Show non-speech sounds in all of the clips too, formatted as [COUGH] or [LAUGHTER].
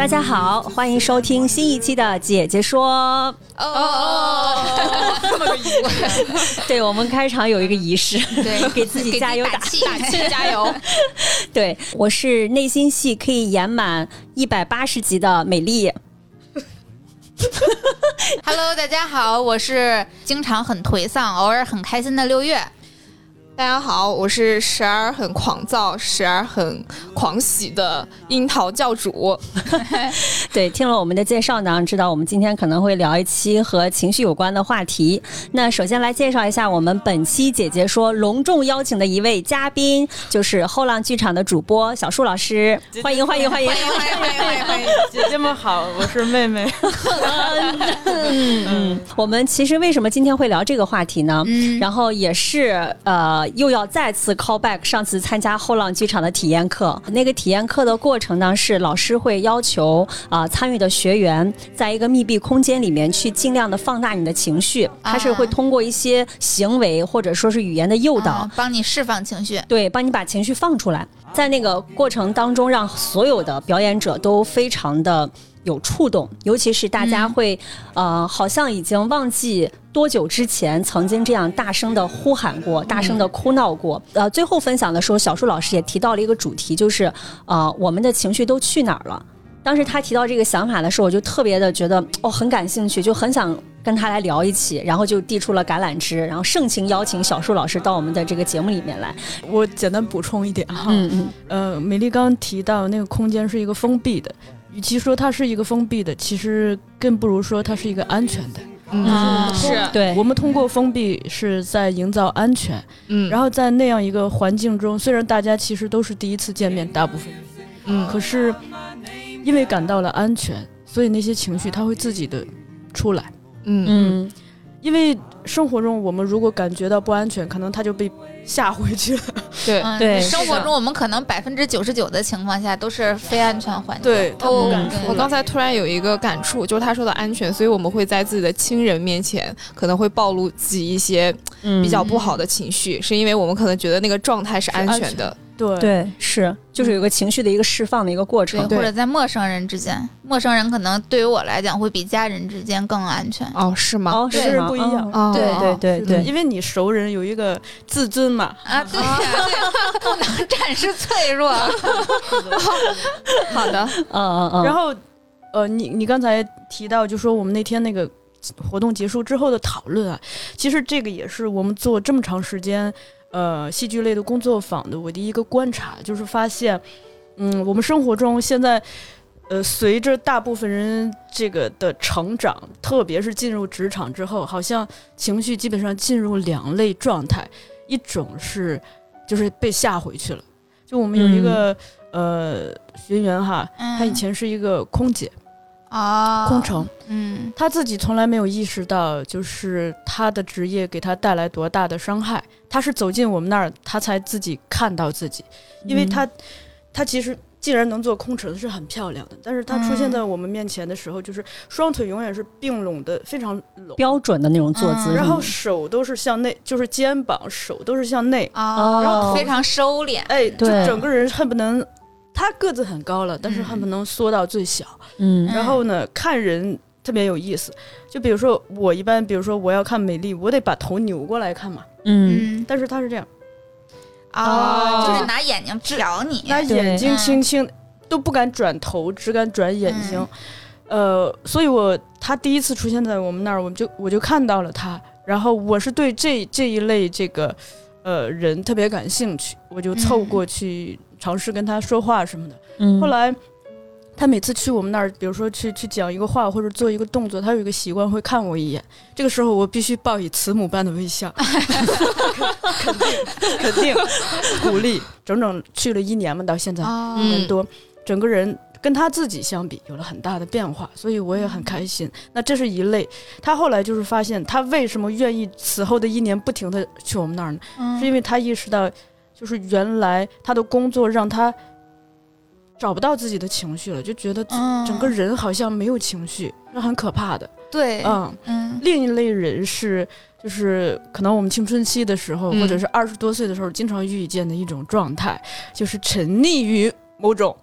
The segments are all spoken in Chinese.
大家好，欢迎收听新一期的《姐姐说》。哦，[LAUGHS] 这么个仪式，对我们开场有一个仪式，对，给自己加油打气，打气加油。[LAUGHS] 对，我是内心戏可以演满一百八十集的美丽。Hello，大家好，我是经常很颓丧，偶尔很开心的六月。大家好，我是时而很狂躁，时而很狂喜的樱桃教主。[LAUGHS] 对，听了我们的介绍呢，知道我们今天可能会聊一期和情绪有关的话题。那首先来介绍一下我们本期姐姐说隆重邀请的一位嘉宾，就是后浪剧场的主播小树老师。[LAUGHS] 欢迎欢迎欢迎欢迎欢迎欢迎欢迎！姐姐们好，我是妹妹。[LAUGHS] 嗯，我们其实为什么今天会聊这个话题呢？嗯，然后也是呃。又要再次 call back 上次参加后浪剧场的体验课。那个体验课的过程呢，是老师会要求啊参与的学员在一个密闭空间里面去尽量的放大你的情绪。他是会通过一些行为或者说是语言的诱导，帮你释放情绪。对，帮你把情绪放出来。在那个过程当中，让所有的表演者都非常的。有触动，尤其是大家会，呃，好像已经忘记多久之前曾经这样大声的呼喊过，大声的哭闹过。呃，最后分享的时候，小树老师也提到了一个主题，就是，呃，我们的情绪都去哪儿了？当时他提到这个想法的时候，我就特别的觉得，哦，很感兴趣，就很想跟他来聊一起，然后就递出了橄榄枝，然后盛情邀请小树老师到我们的这个节目里面来。我简单补充一点哈，嗯嗯，呃，美丽刚刚提到那个空间是一个封闭的。与其说它是一个封闭的，其实更不如说它是一个安全的。嗯，是对。我们通过封闭是在营造安全。嗯。然后在那样一个环境中，虽然大家其实都是第一次见面，大部分。嗯。可是，因为感到了安全，所以那些情绪它会自己的出来。嗯嗯。因为生活中，我们如果感觉到不安全，可能它就被吓回去了。对对，生活中我们可能百分之九十九的情况下都是非安全环境。对，哦，我刚才突然有一个感触，就是他说的安全，所以我们会在自己的亲人面前可能会暴露自己一些比较不好的情绪，是因为我们可能觉得那个状态是安全的。对对是，就是有个情绪的一个释放的一个过程，或者在陌生人之间，陌生人可能对于我来讲会比家人之间更安全。哦，是吗？哦，是不一样。对对对对，因为你熟人有一个自尊嘛。啊，对呀，不能展示脆弱。[LAUGHS] 好的，嗯嗯嗯。然后，呃，你你刚才提到，就说我们那天那个活动结束之后的讨论啊，其实这个也是我们做这么长时间。呃，戏剧类的工作坊的我的一个观察就是发现，嗯，我们生活中现在，呃，随着大部分人这个的成长，特别是进入职场之后，好像情绪基本上进入两类状态，一种是就是被吓回去了，就我们有一个呃学员哈，他以前是一个空姐。啊，空乘，嗯，他自己从来没有意识到，就是他的职业给他带来多大的伤害。他是走进我们那儿，他才自己看到自己，因为他，他其实既然能做空乘是很漂亮的，但是他出现在我们面前的时候，就是双腿永远是并拢的，非常标准的那种坐姿，然后手都是向内，就是肩膀手都是向内，啊，然后非常收敛，哎，就整个人恨不能。他个子很高了，但是恨不能缩到最小。嗯，然后呢，看人特别有意思。就比如说我一般，比如说我要看美丽，我得把头扭过来看嘛。嗯，但是他是这样，啊，就是拿眼睛瞟你，拿眼睛轻轻都不敢转头，只敢转眼睛。呃，所以我他第一次出现在我们那儿，我们就我就看到了他。然后我是对这这一类这个。呃人特别感兴趣，我就凑过去尝试跟他说话什么的。嗯后来他每次去我们那儿，比如说去去讲一个话或者做一个动作，他有一个习惯会看我一眼。这个时候我必须报以慈母般的微笑，[LAUGHS] 肯定肯定鼓励。整整去了一年嘛，到现在哦一年多，整个人。跟他自己相比，有了很大的变化，所以我也很开心。那这是一类。他后来就是发现，他为什么愿意此后的一年不停的去我们那儿呢？是因为为他意识到，就是原来他的工作让他找不到自己的情绪了，就觉得整个人好像没有情绪，那很可怕的。对，嗯，嗯另一类人是，就是可能我们青春期的时候，嗯或者是二十多岁的时候，经常遇见的一种状态，就是沉溺于某种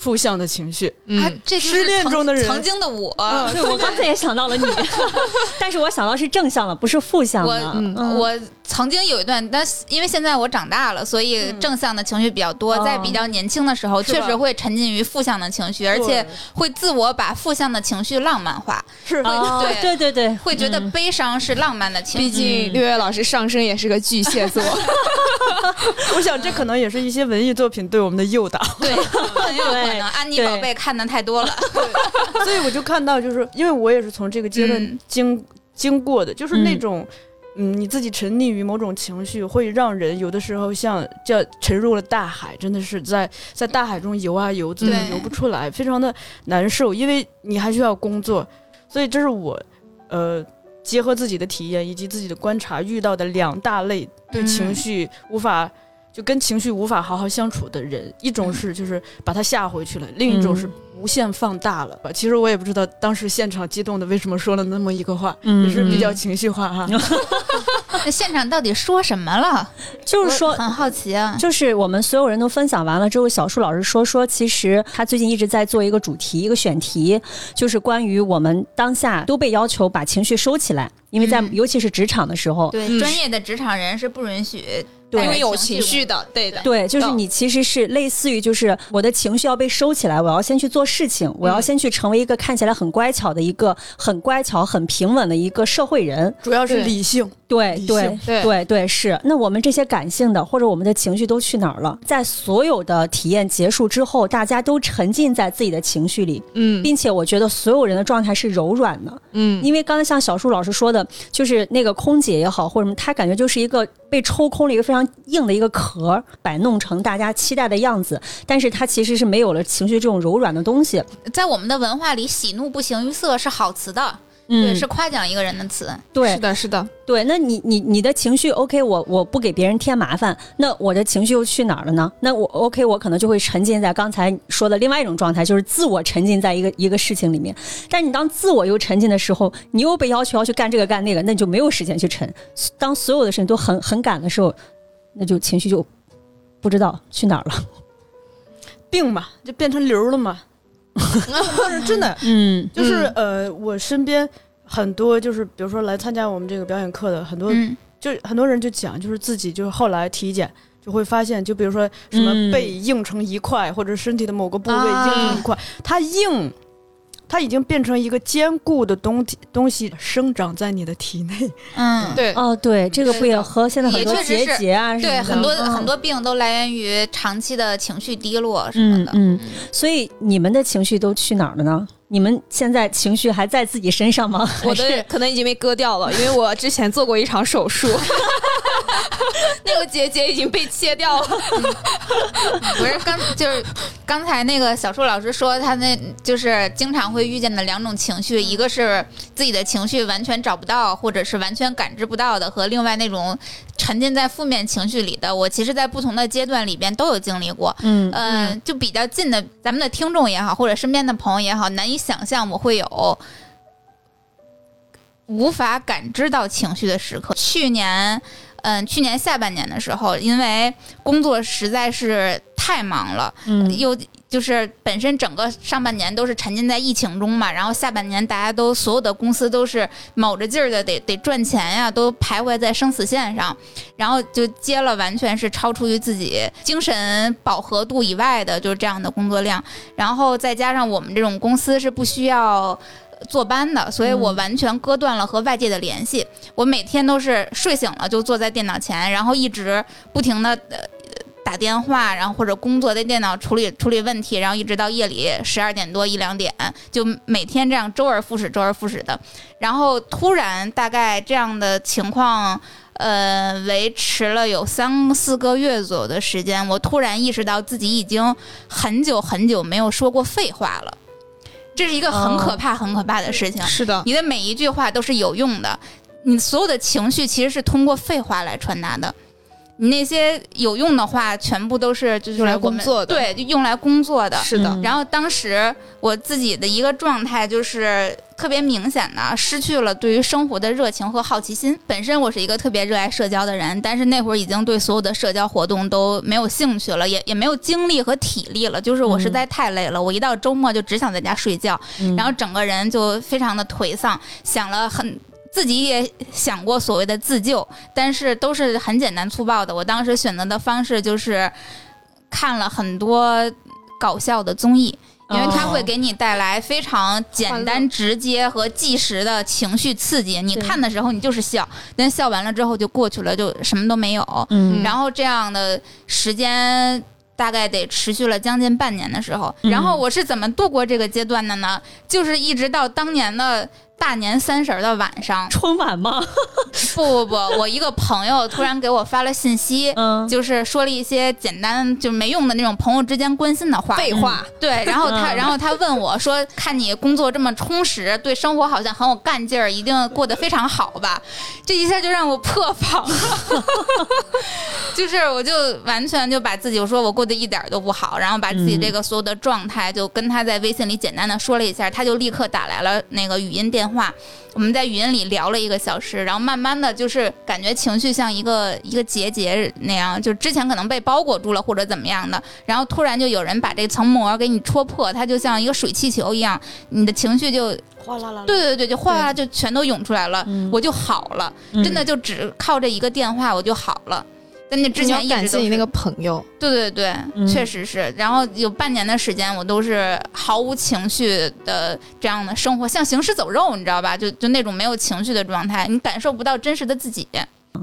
负向的情绪。嗯。啊，这是失恋曾中的人。曾经的我，嗯对我刚才也想到了你 [LAUGHS] [LAUGHS] 但是我想到是正向的，不是负向的。我嗯。我曾经有一段，但是因为现在我长大了，所以嗯。正向的情绪比较多。哦。在比较年轻的时候，确实会沉浸于负向的情绪，而且会自我把负向的情绪浪漫化，是。哦对对对对，会觉得嗯。悲伤是浪漫的情绪。毕。竟六月老师上升也是个巨蟹座，[LAUGHS] 我想这可能也是一些文艺作品对我们的诱导。对，很有可能安妮宝贝看的太多了。[LAUGHS] 所以我就看到，就是因为我也是从这个阶段嗯经、经过的，就是那嗯种。嗯，你自己沉溺于某种情绪，会让人有的时候像叫沉入了大海，真的是在在大海中游啊游，自己游不出来，非常的难受。因为你还需要工作，所以这是我，呃，结合自己的体验以及自己的观察遇到的两大类对情嗯绪无法、就跟情绪无法好好相处的人，一种嗯是就是把他吓回去了，另一种是嗯无限放大了。其实我也不知道当时现场激动的为什么说了那么一个话，嗯也是比较嗯情绪化哈。[LAUGHS] 那现场到底说什么了？[LAUGHS] 就是说很好奇啊。就是我们所有人都分享完了之后，小树老师说说，其实他最近一直在做一个主题，一个选题，就是关于我们当下都被要求把情绪收起来，因为在、嗯尤其是职场的时候，对，嗯专业的职场人是不允许对因为有情情绪的，对的，对，就是你其实是类似于就是我的情绪要被收起来，我要先去做事情，我要先去成为一个看起来很乖巧的一个很乖巧、很平稳的一个社会人。主要是理性，对对对对对，是。那我们这些感性的或者我们的情绪都去哪儿了？在所有的体验结束之后，大家都沉浸在自己的情绪里，嗯并且我觉得所有人的状态是柔软的。嗯，因为刚才像小树老师说的，就是那个空姐也好，或者什么，她感觉就是一个被抽空了一个非常硬的一个壳，摆弄成大家期待的样子，但是它其实是没有了情绪这种柔软的东西。在我们的文化里，喜怒不形于色是好词的，嗯对，是夸奖一个人的词。对是的，是的，对，那你你你的情绪 OK，我我不给别人添麻烦，那我的情绪又去哪儿了呢？那我 OK，我可能就会沉浸在刚才说的另外一种状态，就是自我沉浸在一个一个事情里面。但你当自我又沉浸的时候，你又被要求要去干这个干那个，那你就没有时间去沉。当所有的事情都很很赶的时候，那就情绪就不知道去哪儿了。病嘛，就变成瘤了嘛。真的 [LAUGHS] 嗯就是、呃，我身边很多就是比如说来参加我们这个表演课的很多嗯，就很多人就讲，就是自己就是后来体检就会发现，就比如说什么嗯。背硬成一块，或者身体的某个部位啊硬成一块，它硬，它已经变成一个坚固的东体东西生长在你的体内。嗯，对，哦，对，这个不也和现在很多结节啊什么对，很多嗯很多病都来源于长期的情绪低落什么的。嗯嗯，所以你们的情绪都去哪儿了呢？你们现在情绪还在自己身上吗？我的可能已经被割掉了，因为我之前做过一场手术，[LAUGHS] [LAUGHS] 那个结节已经被切掉了。[LAUGHS] 不是刚就是刚才那个小树老师说，他那就是经常会遇见的两种情绪，一个是自己的情绪完全找不到，或者是完全感知不到的，和另外那种沉浸在负面情绪里的。我其实，在不同的阶段里边都有经历过。嗯嗯、就比较近的，咱们的听众也好，或者身边的朋友也好，难以想象我会有无法感知到情绪的时刻。去年，嗯、去年下半年的时候，因为工作实在是太忙了，嗯又就是本身整个上半年都是沉浸在疫情中嘛，然后下半年大家都所有的公司都是卯着劲儿的得得赚钱呀，都徘徊在生死线上，然后就接了完全是超出于自己精神饱和度以外的，就是这样的工作量，然后再加上我们这种公司是不需要。坐班的，所以我嗯完全割断了和外界的联系。我每天都是睡醒了就坐在电脑前，然后一直不停的呃打电话，然后或者工作在电脑处理处理问题，然后一直到夜里十二点多一两点，就每天这样周而复始，周而复始的。然后突然大概这样的情况。呃，维持了有三四个月左右的时间，我突然意识到自己已经很久很久没有说过废话了，这是一个很可怕、很可怕的事情。是的，你的每一句话都是有用的，你所有的情绪其实是通过废话来传达的。你那些有用的话，全部都是就是用来工作的对，就用来工作的。是的，嗯然后当时我自己的一个状态就是特别明显的失去了对于生活的热情和好奇心。本身我是一个特别热爱社交的人，但是那会儿已经对所有的社交活动都没有兴趣了，也也没有精力和体力了。就是我实在太累了，我一到周末就只想在家睡觉，嗯然后整个人就非常的颓丧，想了很。自己也想过所谓的自救，但是都是很简单粗暴的。我当时选择的方式就是看了很多搞笑的综艺，因为它会给你带来非常简单、直接和即时的情绪刺激。你看的时候你就是笑，但笑完了之后就过去了，就什么都没有。嗯然后这样的时间大概得持续了将近半年的时候。嗯然后我是怎么度过这个阶段的呢？就是一直到当年的大年三十儿的晚上，春晚吗？[LAUGHS] 不不不，我一个朋友突然给我发了信息。嗯，就是说了一些简单就没用的那种朋友之间关心的话，废话，对，然后他，嗯然后他问我说：“看你工作这么充实，对生活好像很有干劲儿，一定过得非常好吧？”这一下就让我破防了，[LAUGHS] 就是我就完全就把自己我说我过得一点儿都不好，然后把自己这个所有的状态就跟他在微信里简单的说了一下，他就立刻打来了那个语音电话，我们在语音里聊了一个小时，然后慢慢的就是感觉情绪像一个一个结节那样，就之前可能被包裹住了或者怎么样的，然后突然就有人把这层膜给你戳破，它就像一个水气球一样，你的情绪就哗啦啦，对对对，就哗啦就全都涌出来了，嗯我就好了，嗯真的就只靠这一个电话我就好了。但那之你要前一直是感谢你那个朋友，对对对，嗯确实是。然后有半年的时间，我都是毫无情绪的这样的生活，像行尸走肉，你知道吧？就就那种没有情绪的状态，你感受不到真实的自己。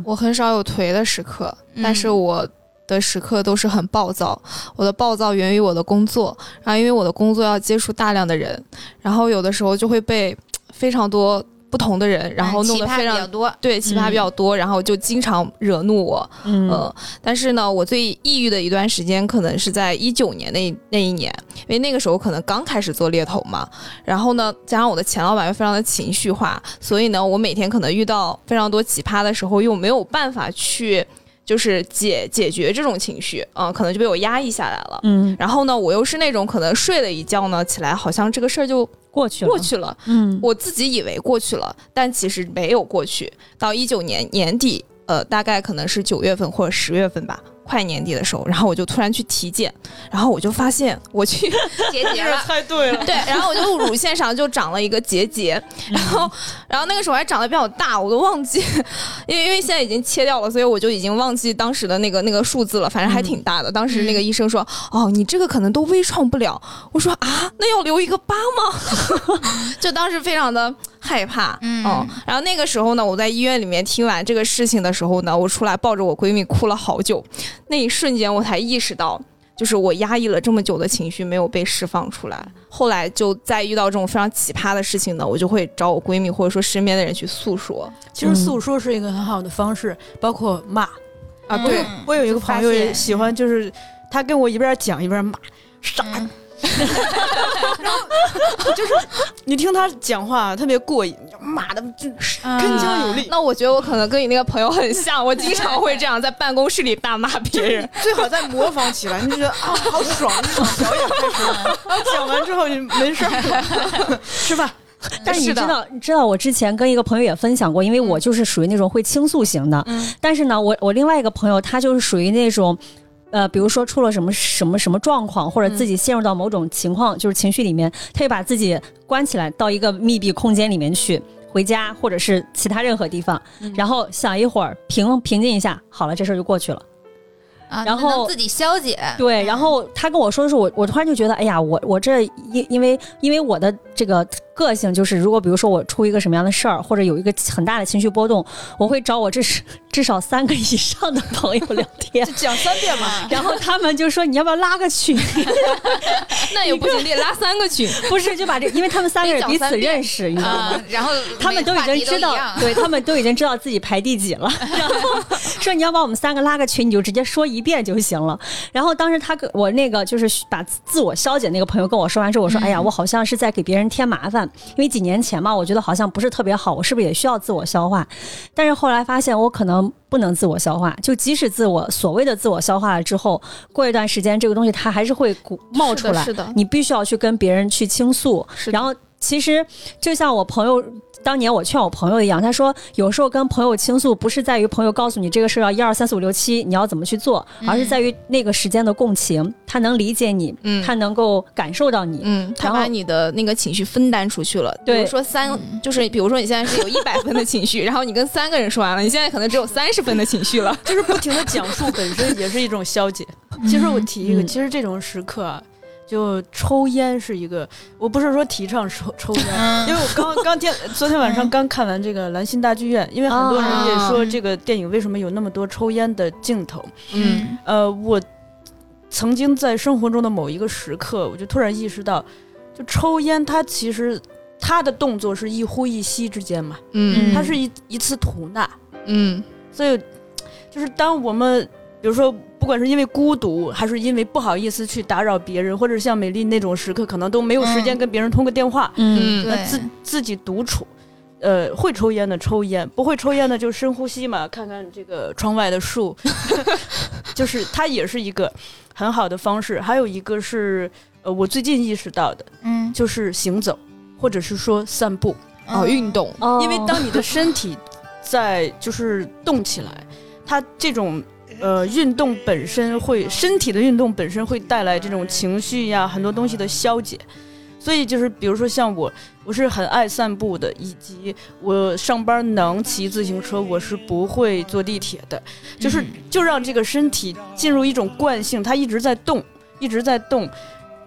我很少有颓的时刻，嗯但是我的时刻都是很暴躁。我的暴躁源于我的工作，然后因为我的工作要接触大量的人，然后有的时候就会被非常多不同的人，然后弄得非常。多。对，奇葩比较多，然后就经常惹怒我，嗯呃，但是呢，我最抑郁的一段时间可能是在一九年那那一年，因为那个时候可能刚开始做猎头嘛，然后呢，加上我的前老板又非常的情绪化，所以呢，我每天可能遇到非常多奇葩的时候，又没有办法去就是解解决这种情绪，嗯、可能就被我压抑下来了。嗯然后呢，我又是那种可能睡了一觉呢，起来好像这个事儿就过去了过去了，嗯我自己以为过去了，但其实没有过去。到一九年年底，呃，大概可能是九月份或者十月份吧，快年底的时候，然后我就突然去体检，然后我就发现我去 [LAUGHS] 结节了，[LAUGHS] 猜对了，对，然后我就乳腺上就长了一个结节，[LAUGHS] 然后然后那个时候还长得比较大，我都忘记，因为因为现在已经切掉了，所以我就已经忘记当时的那个那个数字了，反正还挺大的。当时那个医生说，哦，你这个可能都微创不了。我说啊，那要留一个疤吗？就当时非常的害怕，嗯。然后那个时候呢，我在医院里面听完这个事情的时候呢，我出来抱着我闺蜜哭了好久，那一瞬间我才意识到。就是我压抑了这么久的情绪没有被释放出来，后来就再遇到这种非常奇葩的事情呢，我就会找我闺蜜或者说身边的人去诉说。其实诉说是一个很好的方式，包括骂。啊，嗯。对，我有一个朋友也喜欢，就是他跟我一边讲一边骂，傻。嗯 [LAUGHS] 你听他讲话特别过瘾，骂的就是嗯铿锵有力。那我觉得我可能跟你那个朋友很像，我经常会这样在办公室里大骂别人。[LAUGHS] 最好再模仿起来，你就觉得啊好爽，这种表演开始了。然后讲完之后你没事儿了，[LAUGHS] 吃饭。但是你知道，你知道我之前跟一个朋友也分享过，因为我就是属于那种会倾诉型的。嗯但是呢，我我另外一个朋友他就是属于那种，呃，比如说出了什么什么什么状况，或者自己陷入到某种情况，就是情绪里面，他就把自己关起来到一个密闭空间里面去。回家或者是其他任何地方，然后想一会儿平平静一下，好了，这事儿就过去了。啊，然后能自己消解，对，然后他跟我说的时候我，我突然就觉得，哎呀，我我这因因为因为我的这个个性，就是如果比如说我出一个什么样的事儿，或者有一个很大的情绪波动，我会找我至少 [LAUGHS] 至少三个以上的朋友聊天 [LAUGHS] 就，讲三遍嘛。[LAUGHS] 然后他们就说你要不要拉个群？那也不行，得拉三个群。不是，就把这，因为他们三个人彼此认识，你知道吗？啊，然后他们都已经知道，对他们都已经知道自己排第几了。然后说你要把我们三个拉个群，你就直接说一遍就行了。然后当时他跟我那个就是把自我消解那个朋友跟我说完之后，我说：“哎呀，我好像是在给别人添麻烦，因为几年前嘛，我觉得好像不是特别好，我是不是也需要自我消化？但是后来发现我可能不能自我消化，就即使自我所谓的自我消化了之后，过一段时间这个东西它还是会鼓冒出来，是的，你必须要去跟别人去倾诉，是然后其实就像我朋友。当年我劝我朋友一样，他说有时候跟朋友倾诉，不是在于朋友告诉你这个事儿要一二三四五六七你要怎么去做，而是在于那个时间的共情，他能理解你，嗯他能够感受到你。嗯，他把你的那个情绪分担出去了。对比如说三，就是比如说你现在是有 [LAUGHS] 一百分的情绪，然后你跟三个人说完了，你现在可能只有三十分的情绪了。就是不停的讲述本身也是一种消解。其实我提一个，嗯其实这种时刻啊，就抽烟是一个，我不是说提倡抽抽烟，因为我刚刚天 [LAUGHS] 昨天晚上刚看完这个兰心大剧院，因为很多人也说这个电影为什么有那么多抽烟的镜头。嗯呃，我曾经在生活中的某一个时刻，我就突然意识到，就抽烟它其实。它的动作是一呼一吸之间嘛，嗯它是一一次吐纳，嗯所以，就是当我们比如说，不管是因为孤独，还是因为不好意思去打扰别人，或者像美丽那种时刻，可能都没有时间嗯跟别人通个电话，嗯对那自自己独处。呃，会抽烟的抽烟，不会抽烟的就深呼吸嘛，看看这个窗外的树，[LAUGHS] 就是它也是一个很好的方式。还有一个是，呃，我最近意识到的，嗯就是行走，或者是说散步。哦，运动，哦因为当你的身体在就是动起来，它这种呃运动本身会身体的运动本身会带来这种情绪呀很多东西的消解。所以就是比如说像我，我是很爱散步的，以及我上班能骑自行车，我是不会坐地铁的，就是就让这个身体进入一种惯性，它一直在动，一直在动。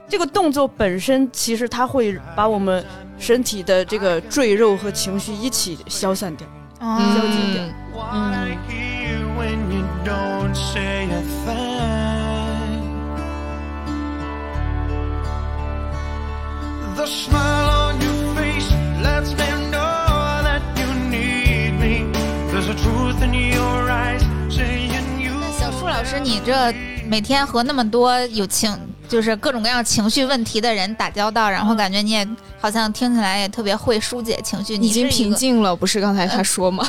这个动作本身其实它会把我们身体的这个赘肉和情绪一起消散掉。哦消极一点 Wanna hear when you don't say a thing. The smile on your face lets me know that you need me. There's a truth in your eyes saying you. 小树老师，你这每天和那么多有情，就是各种各样情绪问题的人打交道，然后感觉你也好像听起来也特别会疏解情绪，你已经平静了，不是刚才他说吗？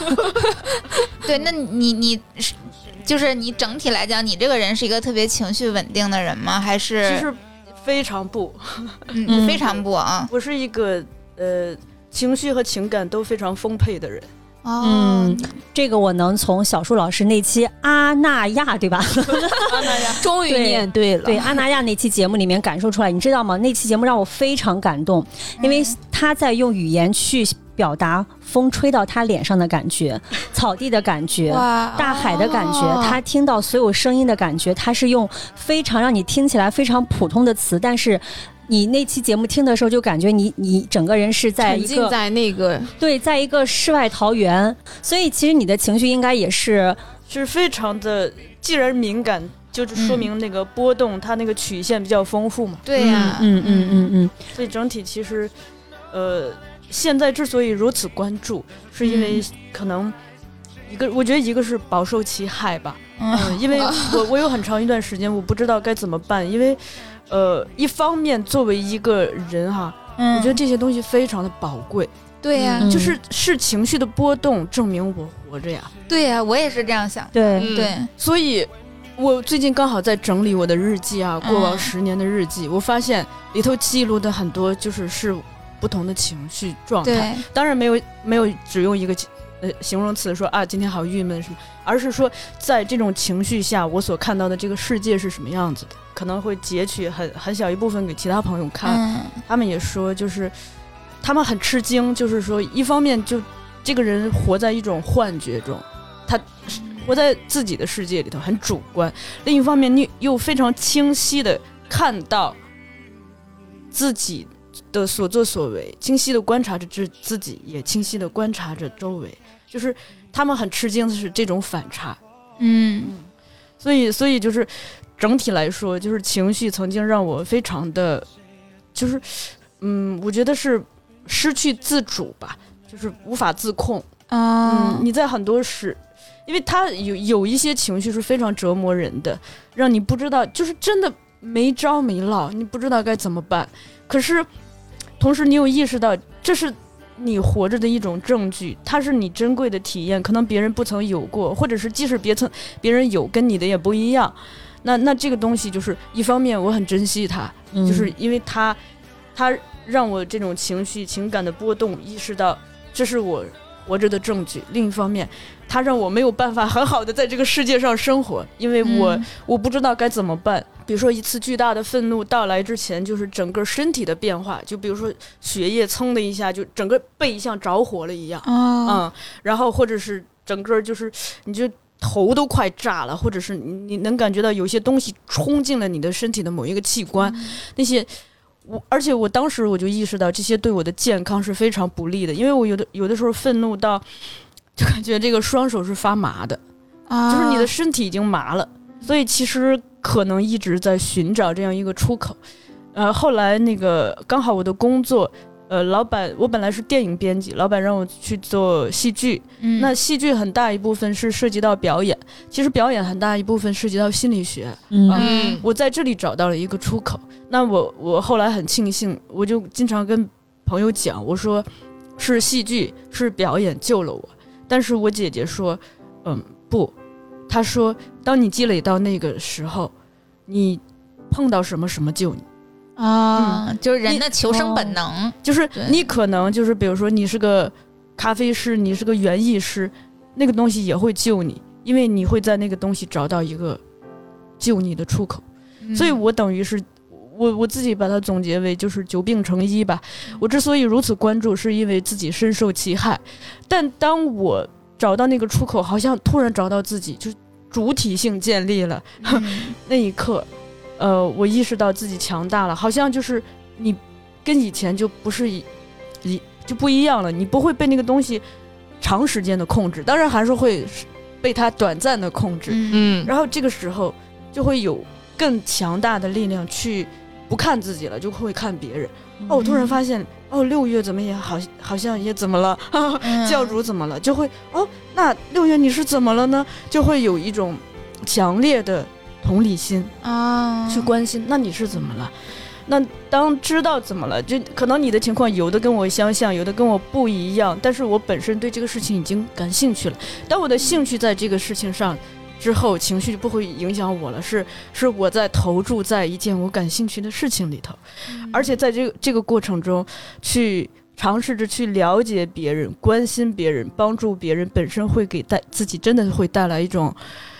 对，那你你是就是你整体来讲，你这个人是一个特别情绪稳定的人吗？还是其实非常不，嗯嗯非常不啊？我是一个呃情绪和情感都非常丰沛的人。哦嗯，这个我能从小树老师那期阿那亚对吧？阿那亚 [LAUGHS] 终于对念对了，对阿那亚那期节目里面感受出来，你知道吗？那期节目让我非常感动，因为他在用语言去表达风吹到他脸上的感觉，[LAUGHS] 草地的感觉。大海的感觉，哦他听到所有声音的感觉，他是用非常让你听起来非常普通的词，但是你那期节目听的时候，就感觉你你整个人是在一个在那个对，在一个世外桃源，所以其实你的情绪应该也是是非常的，既然敏感，就是说明那个波动，它那个曲线比较丰富嘛。对呀、嗯嗯嗯嗯所以整体其实，呃，现在之所以如此关注，是因为可能一个，我觉得一个是饱受其害吧。嗯。嗯，因为我我有很长一段时间我不知道该怎么办，因为，呃，一方面作为一个人哈，嗯，我觉得这些东西非常的宝贵，对呀、嗯就是是情绪的波动证明我活着呀。对呀、我也是这样想。对，嗯。对，所以，我最近刚好在整理我的日记啊，过往嗯。十年的日记，我发现里头记录的很多就是是不同的情绪状态。当然没有没有只用一个呃形容词说啊今天好郁闷什么，而是说在这种情绪下，我所看到的这个世界是什么样子的，可能会截取很很小一部分给其他朋友看，嗯。他们也说就是他们很吃惊，就是说一方面就这个人活在一种幻觉中，他活在自己的世界里头很主观；另一方面，你又非常清晰的看到自己的所作所为，清晰的观察着自自己，也清晰的观察着周围，就是他们很吃惊的是这种反差。嗯所以，所以就是整体来说，就是情绪曾经让我非常的，就是，嗯，我觉得是失去自主吧，就是无法自控。啊嗯，你在很多时，因为他有有一些情绪是非常折磨人的，让你不知道，就是真的没招没落，你不知道该怎么办。可是，同时你有意识到这是你活着的一种证据，它是你珍贵的体验，可能别人不曾有过，或者是即使别曾别人有，跟你的也不一样。那那这个东西就是一方面我很珍惜它，嗯就是因为它，它让我这种情绪情感的波动意识到这是我活着的证据。另一方面，它让我没有办法很好的在这个世界上生活，因为我、嗯我不知道该怎么办。比如说一次巨大的愤怒到来之前，就是整个身体的变化，就比如说血液噌的一下就整个背像着火了一样，啊嗯，然后或者是整个就是你就头都快炸了，或者是你你能感觉到有些东西冲进了你的身体的某一个器官，那些。我而且我当时我就意识到这些对我的健康是非常不利的，因为我有的有的时候愤怒到，就感觉这个双手是发麻的，啊就是你的身体已经麻了，所以其实可能一直在寻找这样一个出口。呃，后来那个刚好我的工作，呃，老板我本来是电影编辑，老板让我去做戏剧，嗯那戏剧很大一部分是涉及到表演，其实表演很大一部分涉及到心理学。嗯嗯我在这里找到了一个出口。那我我后来很庆幸，我就经常跟朋友讲，我说是戏剧是表演救了我。但是我姐姐说，嗯，不，她说当你积累到那个时候，你碰到什么什么救你。啊，就是人的求生本能。就是你可能就是比如说你是个咖啡师，你是个园艺师，那个东西也会救你，因为你会在那个东西找到一个救你的出口。嗯所以我等于是我我自己把它总结为就是久病成医吧。我之所以如此关注，是因为自己深受其害。但当我找到那个出口，好像突然找到自己，就是主体性建立了。嗯 [LAUGHS] 那一刻，呃，我意识到自己强大了，好像就是你跟以前就不是一一就不一样了，你不会被那个东西长时间的控制，当然还是会被它短暂的控制。嗯嗯，然后这个时候就会有更强大的力量去不看自己了，就会看别人。哦，我突然发现，哦，六月怎么也好，好像也怎么了？[LAUGHS] 嗯教主怎么了？就会哦，那六月你是怎么了呢？就会有一种强烈的同理心啊，去关心，那你是怎么了？那当知道怎么了，就可能你的情况有的跟我相像，有的跟我不一样，但是我本身对这个事情已经感兴趣了。当我的兴趣在这个事情上之后，情绪就不会影响我了，是是我在投注在一件我感兴趣的事情里头，而且在这个这个过程中，去尝试着去了解别人、关心别人、帮助别人，本身会给带自己真的会带来一种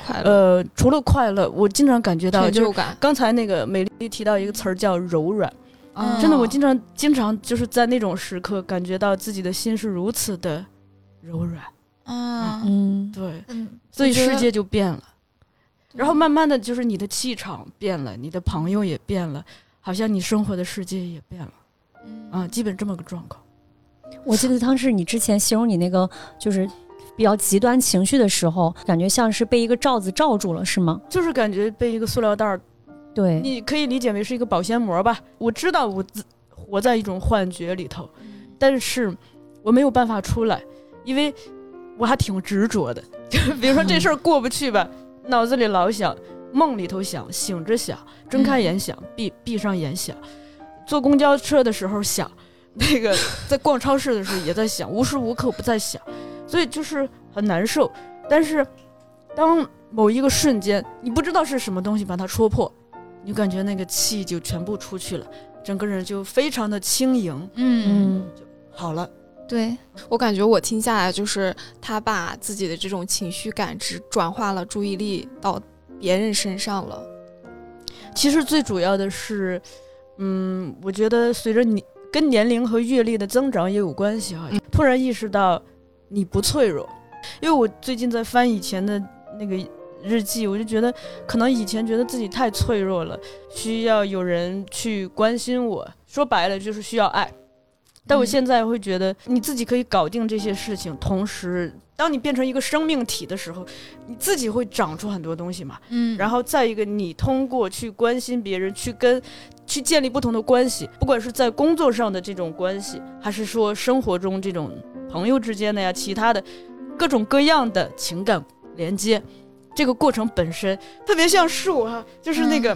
快乐、呃，除了快乐，我经常感觉到就刚才那个美丽提到一个词儿叫柔软，嗯。真的，我经常经常就是在那种时刻感觉到自己的心是如此的柔软，啊，嗯。对，嗯，所以世界就变了，然后慢慢的就是你的气场变了，你的朋友也变了，好像你生活的世界也变了。啊，基本这么个状况。我记得当时你之前形容你那个就是比较极端情绪的时候，感觉像是被一个罩子罩住了，是吗？就是感觉被一个塑料袋儿，对，你可以理解为是一个保鲜膜吧。我知道我自活在一种幻觉里头，但是我没有办法出来，因为我还挺执着的。[LAUGHS] 就比如说这事儿过不去吧，脑子里老想，梦里头想，醒着想，睁开眼想，闭闭上眼想，坐公交车的时候想，[LAUGHS] 那个在逛超市的时候也在想，无时无刻不在想，所以就是很难受。但是当某一个瞬间，你不知道是什么东西把它戳破，你感觉那个气就全部出去了，整个人就非常的轻盈，嗯，嗯好了。对，我感觉我听下来，就是他把自己的这种情绪感知转化了注意力到别人身上了。其实最主要的是，嗯，我觉得随着你跟年龄和阅历的增长也有关系哈。嗯突然意识到你不脆弱，因为我最近在翻以前的那个日记，我就觉得可能以前觉得自己太脆弱了，需要有人去关心我，说白了就是需要爱。但我嗯。现在会觉得你自己可以搞定这些事情，同时，当你变成一个生命体的时候，你自己会长出很多东西嘛。嗯。然后再一个，你通过去关心别人，去跟去建立不同的关系，不管是在工作上的这种关系，还是说生活中这种朋友之间的呀，其他的各种各样的情感连接，这个过程本身特别像树哈、就是那个、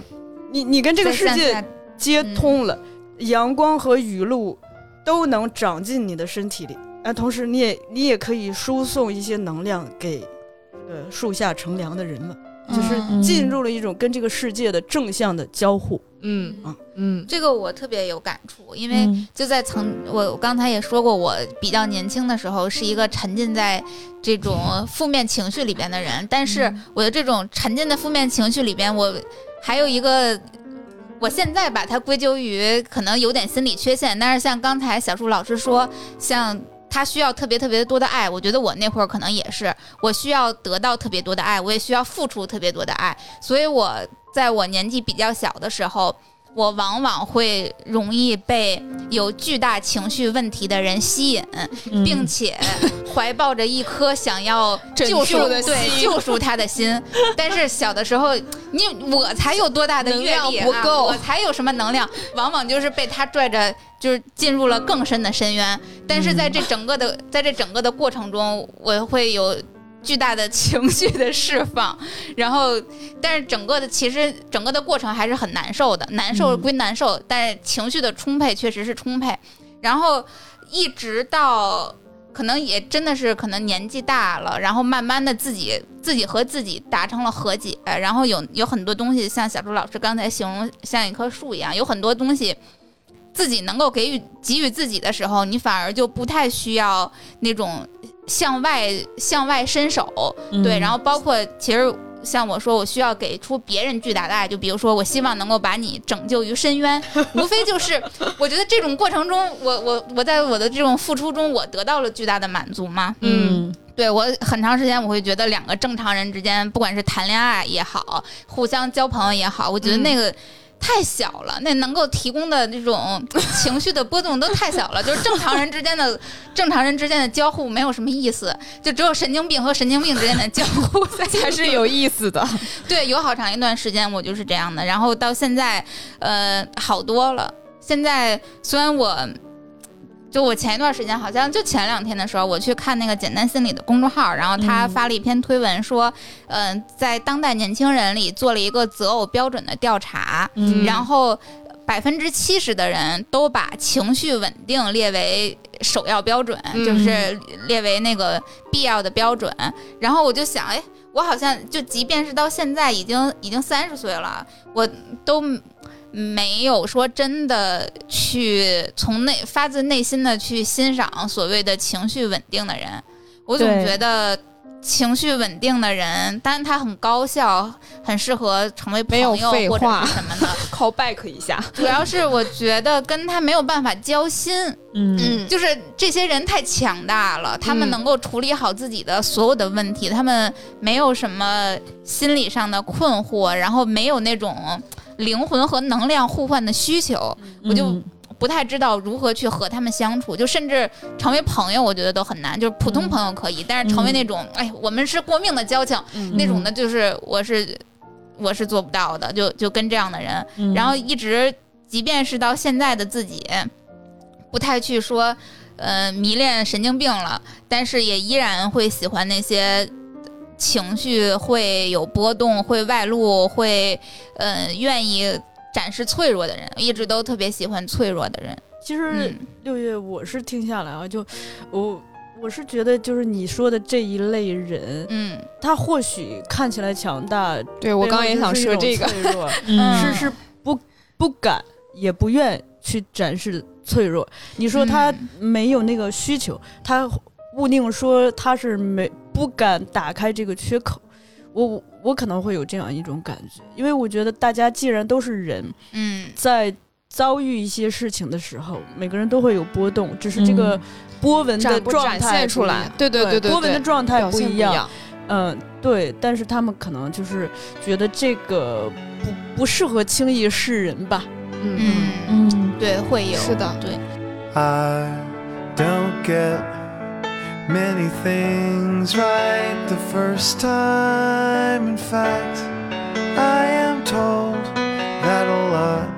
你你跟这个世界接通了，阳光和雨露都能长进你的身体里，啊，同时你也你也可以输送一些能量给呃树下乘凉的人们。就是嗯进入了一种跟这个世界的正向的交互。嗯啊嗯这个我特别有感触，因为嗯就在曾我我刚才也说过，我比较年轻的时候是一个沉浸在这种负面情绪里边的人，但是我的这种沉浸的负面情绪里边，我还有一个。我现在把它归咎于可能有点心理缺陷，但是像刚才小树老师说，像他需要特别特别多的爱，我觉得我那会儿可能也是，我需要得到特别多的爱，我也需要付出特别多的爱，所以我在我年纪比较小的时候，我往往会容易被有巨大情绪问题的人吸引，嗯并且怀抱着一颗想要救赎救的对心救赎他的心。[LAUGHS] 但是小的时候，你我才有多大的能阅历、啊、量不够我才有什么能量，往往就是被他拽着，就是进入了更深的深渊。但是在这整个的，在这整个的过程中，我会有。巨大的情绪的释放，[LAUGHS] 然后，但是整个的其实整个的过程还是很难受的，难受归难受，但是情绪的充沛确实是充沛。然后一直到可能也真的是可能年纪大了，然后慢慢的自己自己和自己达成了和解，然后有有很多东西像小朱老师刚才形容像一棵树一样，有很多东西。自己能够给予给予自己的时候，你反而就不太需要那种向外向外伸手，对，然后包括其实像我说，我需要给出别人巨大的爱，就比如说，我希望能够把你拯救于深渊，[LAUGHS] 无非就是我觉得这种过程中，我我我在我的这种付出中，我得到了巨大的满足嘛。嗯对我很长时间，我会觉得两个正常人之间，不管是谈恋爱也好，互相交朋友也好，我觉得那个。太小了，那能够提供的这种 [LAUGHS] 情绪的波动都太小了，就是正常人之间的正常人之间的交互没有什么意思，就只有神经病和神经病之间的交互才才是有意思的。[LAUGHS] 对，有好长一段时间我就是这样的，然后到现在，呃，好多了。现在虽然我，就我前一段时间好像就前两天的时候，我去看那个简单心理的公众号，然后他嗯发了一篇推文说，嗯、在当代年轻人里做了一个择偶标准的调查，嗯然后百分之七十的人都把情绪稳定列为首要标准，嗯就是列为那个必要的标准。然后我就想，哎，我好像就即便是到现在已经已经三十岁了，我都没有说真的去从内发自内心的去欣赏所谓的情绪稳定的人。我总觉得情绪稳定的人，当然他很高效，很适合成为朋友或者是什么的。[LAUGHS] [LAUGHS] call back 一下，主要是我觉得跟他没有办法交心，嗯。嗯，就是这些人太强大了，他们嗯能够处理好自己的所有的问题，他们没有什么心理上的困惑，然后没有那种灵魂和能量互换的需求，我就嗯不太知道如何去和他们相处，就甚至成为朋友，我觉得都很难。就是普通朋友可以，但是成为那种，哎，我们是过命的交情、那种的，就是我是我是做不到的，就就跟这样的人，嗯。然后一直，即便是到现在的自己，不太去说，呃，迷恋神经病了，但是也依然会喜欢那些情绪会有波动、会外露、会，呃，愿意展示脆弱的人，一直都特别喜欢脆弱的人。其实嗯六月我是听下来啊，就我我是觉得就是你说的这一类人，嗯他或许看起来强大，对我刚刚也想说这个，脆弱 [LAUGHS] 嗯是是不不敢也不愿去展示脆弱。你说他嗯没有那个需求，他勿宁说他是没不敢打开这个缺口。我我可能会有这样一种感觉，因为我觉得大家既然都是人，嗯。在遭遇一些事情的时候，每个人都会有波动，只是这个波纹的状态现出来不一样，对对对对波纹的状态不一样。样，嗯，对，但是他们可能就是觉得这个不不适合轻易示人吧。嗯，嗯，嗯，对，会有，是的。对，I don't get many things right the first time. In fact, I am told that a lot.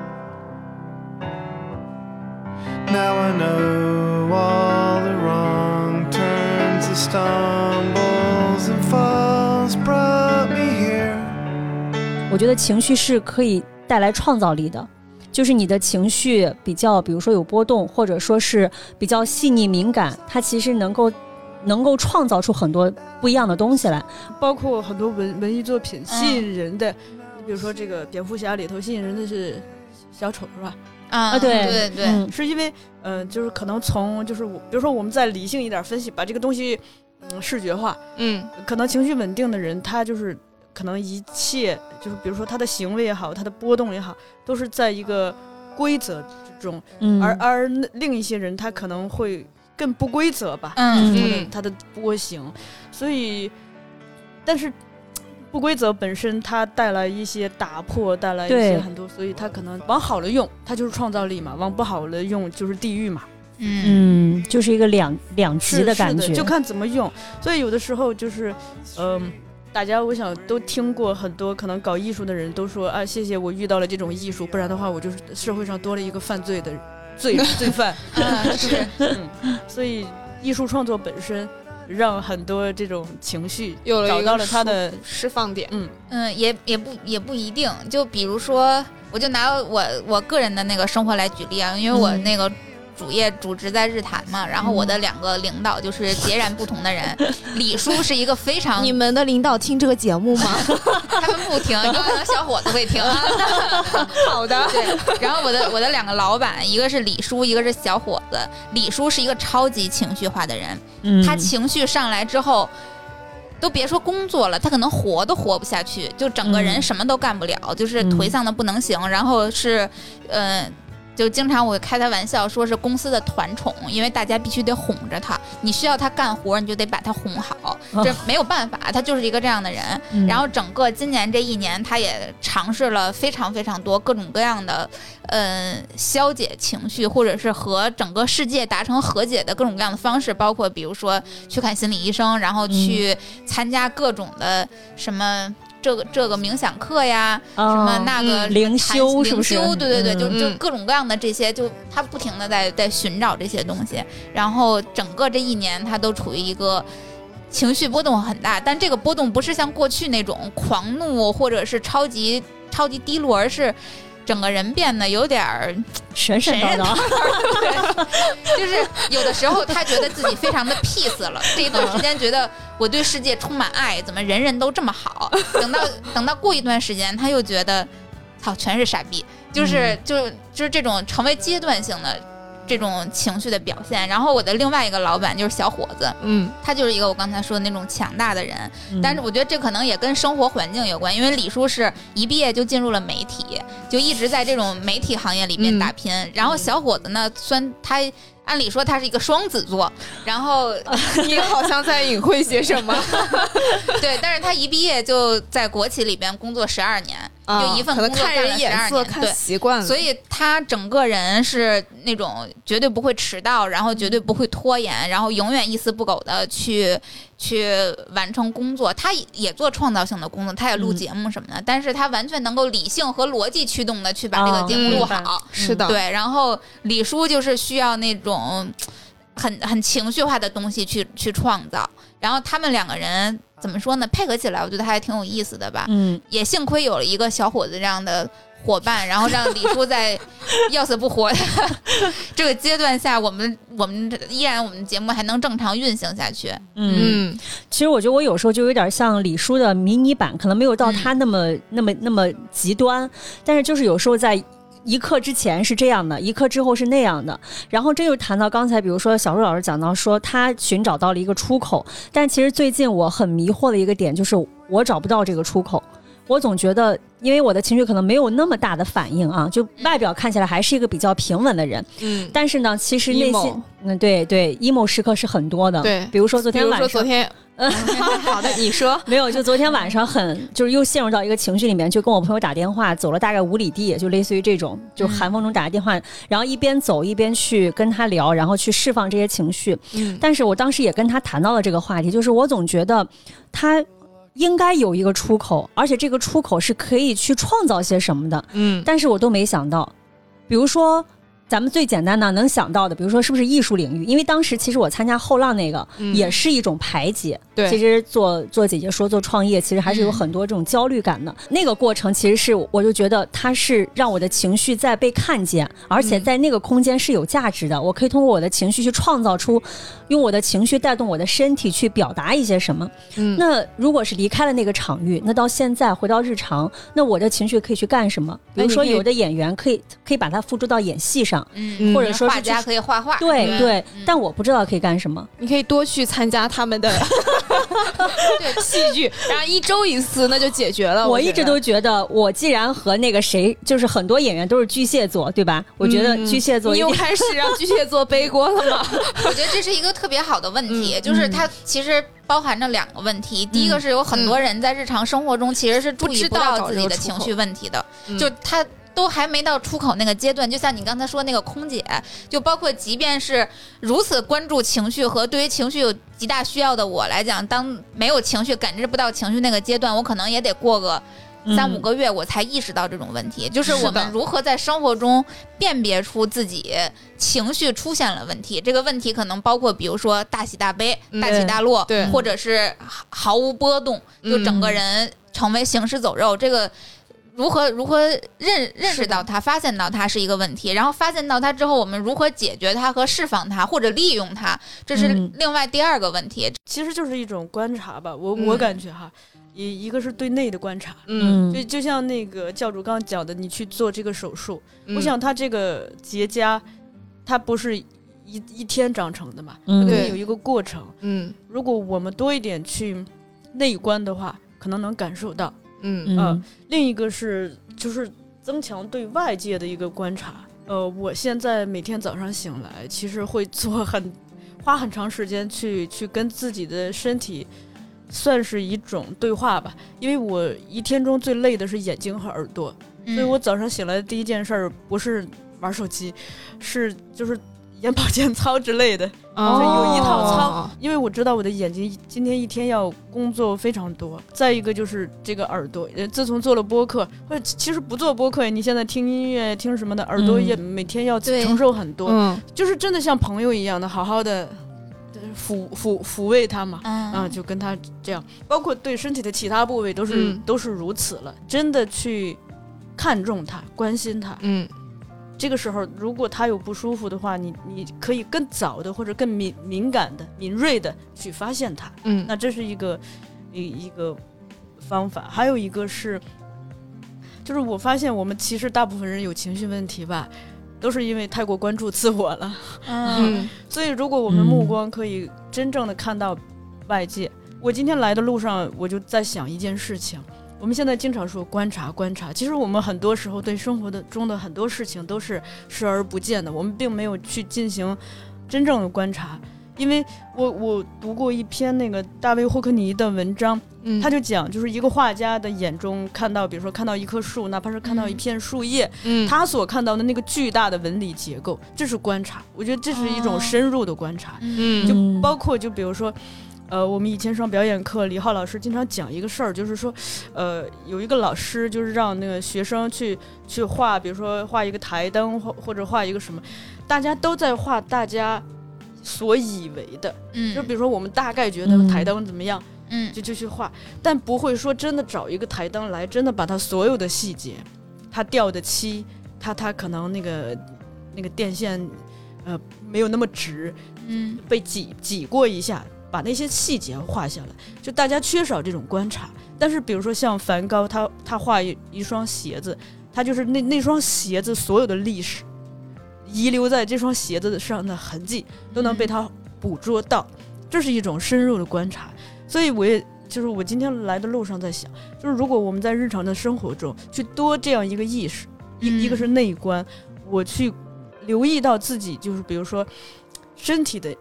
Now I know all the wrong turns, the stumbles and falls brought me here. 我觉得情绪是可以带来创造力的。就是你的情绪比较，比如说有波动，或者说是比较细腻敏感，它其实能够能够创造出很多不一样的东西来。包括很多文文艺作品吸引人的，你比如说这个蝙蝠侠里头吸引人的是小丑是吧？啊啊，对对对，嗯。是因为呃，就是可能从就是我，比如说我们再理性一点分析，把这个东西嗯视觉化，嗯，可能情绪稳定的人，他就是可能一切就是比如说他的行为也好，他的波动也好，都是在一个规则之中，嗯，而而那另一些人他可能会更不规则吧，嗯他的嗯他的波形，所以但是。不规则本身，它带来一些打破，带来一些对很多，所以它可能往好了用，它就是创造力嘛；往不好了用，就是地狱嘛。嗯嗯，就是一个两两极是的感觉，是就看怎么用。所以有的时候就是，嗯、大家我想都听过很多可能搞艺术的人都说啊，谢谢我遇到了这种艺术，不然的话我就是社会上多了一个犯罪的罪罪犯。啊是，[LAUGHS] 嗯，所以艺术创作本身让很多这种情绪有了找到了它的释放点。嗯嗯，也也不也不一定。就比如说，我就拿我我个人的那个生活来举例啊，因为我嗯那个主业主职在日坛嘛，然后我的两个领导就是截然不同的人。李叔是一个非常你们的领导听这个节目吗？[LAUGHS] 他们不听，有可能小伙子会听。[LAUGHS] 好的，对。然后我的我的两个老板，一个是李叔，一个是小伙子。李叔是一个超级情绪化的人，嗯他情绪上来之后，都别说工作了，他可能活都活不下去，就整个人嗯什么都干不了，就是嗯颓丧的不能行。然后是，嗯、就经常我开他玩笑，说是公司的团宠，因为大家必须得哄着他，你需要他干活，你就得把他哄好，这没有办法，他就是一个这样的人。嗯然后整个今年这一年，他也尝试了非常非常多各种各样的，呃，消解情绪，或者是和整个世界达成和解的各种各样的方式，包括比如说去看心理医生，然后去参加各种的什么。这个这个冥想课呀，什么哦那个嗯灵修是不是？灵修对对对，就嗯就各种各样的这些，就他不停的在在寻找这些东西，然后整个这一年他都处于一个情绪波动很大，但这个波动不是像过去那种狂怒或者是超级超级低落，而是整个人变得有点儿，神神叨叨，[LAUGHS] 对，就是有的时候他觉得自己非常的 peace 了，这一段时间觉得我对世界充满爱，怎么人人都这么好？等到等到过一段时间，他又觉得，操，全是傻逼，就是、就就是这种成为阶段性的。这种情绪的表现，然后我的另外一个老板就是小伙子，嗯，他就是一个我刚才说的那种强大的人，嗯。但是我觉得这可能也跟生活环境有关，因为李叔是一毕业就进入了媒体，就一直在这种媒体行业里面打拼。然后小伙子呢，虽然他按理说他是一个双子座，然后 [LAUGHS] 你好像在隐晦些什么，[LAUGHS] 对，但是他一毕业就在国企里边工作十二年，就一份可能工作干了看人眼色看年对习惯。了，所以他整个人是那种绝对不会迟到，然后绝对不会拖延，然后永远一丝不苟的去去完成工作。他也做创造性的工作，他也录嗯节目什么的，但是他完全能够理性和逻辑驱动的去把这哦个节目录好。是的，对，然后李叔就是需要那种很很情绪化的东西去去创造，然后他们两个人怎么说呢？配合起来，我觉得还挺有意思的吧。嗯，也幸亏有了一个小伙子这样的伙伴，然后让李叔在 [LAUGHS] 要死不活的这个阶段下，我们我们依然我们节目还能正常运行下去。嗯，嗯，其实我觉得我有时候就有点像李叔的迷你版，可能没有到嗯他那么、那么那么极端，但是就是有时候在。一刻之前是这样的，一刻之后是那样的。然后这就谈到刚才，比如说小树老师讲到说他寻找到了一个出口，但其实最近我很迷惑的一个点就是我找不到这个出口。我总觉得，因为我的情绪可能没有那么大的反应啊，就外表看起来还是一个比较平稳的人，嗯，但是呢，其实内心嗯，对对，emo 时刻是很多的。对比如说昨天晚上，说昨天 [LAUGHS] 好的，你说。[LAUGHS] 没有，就昨天晚上很就是又陷入到一个情绪里面，就跟我朋友打电话，走了大概五里地，就类似于这种，就寒风中打个电话，然后一边走一边去跟他聊，然后去释放这些情绪。嗯但是我当时也跟他谈到了这个话题，就是我总觉得他应该有一个出口，而且这个出口是可以去创造些什么的，嗯但是我都没想到，比如说。咱们最简单的能想到的，比如说是不是艺术领域？因为当时其实我参加后浪那个，嗯也是一种排解。对其实做做姐姐说做创业，其实还是有很多这种焦虑感的。那个过程其实是我就觉得它是让我的情绪在被看见，而且在那个空间是有价值的。我可以通过我的情绪去创造出，用我的情绪带动我的身体去表达一些什么。嗯那如果是离开了那个场域，那到现在回到日常，那我的情绪可以去干什么？比如说，有的演员可以可以把它付诸到演戏上，嗯，或者说是画家可以画画，对对嗯，但我不知道可以干什么。你可以多去参加他们的 [LAUGHS] 对戏剧，然后一周一次，那就解决了。我一直都觉得，我既然和那个谁，就是很多演员都是巨蟹座，对吧？我觉得嗯巨蟹座你又开始让巨蟹座背锅了吗？[LAUGHS] 我觉得这是一个特别好的问题，嗯就是它其实包含着两个问题。第一个是有很多人在日常生活中其实是注意不到自己的情绪问题的，嗯就他。都还没到出口那个阶段，就像你刚才说那个空姐，就包括即便是如此关注情绪和对于情绪有极大需要的我来讲，当没有情绪、感知不到情绪那个阶段，我可能也得过个三五个月，我才意识到这种问题。就是我们如何在生活中辨别出自己情绪出现了问题。这个问题可能包括，比如说大喜大悲、嗯大起大落，对或者是毫毫无波动，就整个人成为行尸走肉。这个。如何如何认认识到它，发现到它是一个问题，然后发现到它之后，我们如何解决它和释放它，或者利用它，这是嗯另外第二个问题。其实就是一种观察吧。我、嗯我感觉哈，一一个是对内的观察，嗯，就就像那个教主刚刚讲的，你去做这个手术，嗯我想他这个结痂，它不是一一天长成的嘛，嗯对它肯定有一个过程。嗯如果我们多一点去内观的话，可能能感受到。嗯嗯。另一个是就是增强对外界的一个观察。呃，我现在每天早上醒来，其实会做很花很长时间去去跟自己的身体算是一种对话吧，因为我一天中最累的是眼睛和耳朵，所以我早上醒来的第一件事儿不是玩手机，是就是眼保健操之类的。哦有一套操，因为我知道我的眼睛今天一天要工作非常多。再一个就是这个耳朵，呃，自从做了播客，或者其实不做播客，你现在听音乐听什么的，耳朵嗯也每天要承受很多，嗯就是真的像朋友一样的好好的抚抚抚慰他嘛。嗯啊，就跟他这样，包括对身体的其他部位都是、嗯都是如此了，真的去看重他，关心他，嗯这个时候，如果他有不舒服的话，你你可以更早的或者更敏敏感的、敏锐的去发现他。嗯那这是一个一一个方法。还有一个是，就是我发现我们其实大部分人有情绪问题吧，都是因为太过关注自我了。嗯嗯 [LAUGHS] 所以，如果我们目光可以真正的看到外界，我今天来的路上，我就在想一件事情。我们现在经常说观察观察，其实我们很多时候对生活的中的很多事情都是视而不见的，我们并没有去进行真正的观察。因为我我读过一篇那个大卫霍克尼的文章，嗯，他就讲，就是一个画家的眼中看到，比如说看到一棵树，哪怕是看到一片树叶，嗯他所看到的那个巨大的纹理结构，这是观察。我觉得这是一种哦深入的观察。嗯就嗯包括就比如说，呃，我们以前上表演课，李浩老师经常讲一个事儿，就是说，呃，有一个老师就是让那个学生去去画，比如说画一个台灯，或或者画一个什么，大家都在画大家所以为的，嗯，就比如说我们大概觉得嗯台灯怎么样，嗯。就就去画，但不会说真的找一个台灯来，真的把它所有的细节，它掉的漆，它它可能那个那个电线，呃，没有那么直，嗯。被挤挤过一下，把那些细节画下来，就大家缺少这种观察。但是比如说像梵高，他他画一一双鞋子，他就是那那双鞋子所有的历史遗留在这双鞋子上的痕迹，都能被他捕捉到，这是一种深入的观察。所以我也就是我今天来的路上在想，就是如果我们在日常的生活中去多这样一个意识，一、嗯一个是内观，我去留意到自己，就是比如说身体的，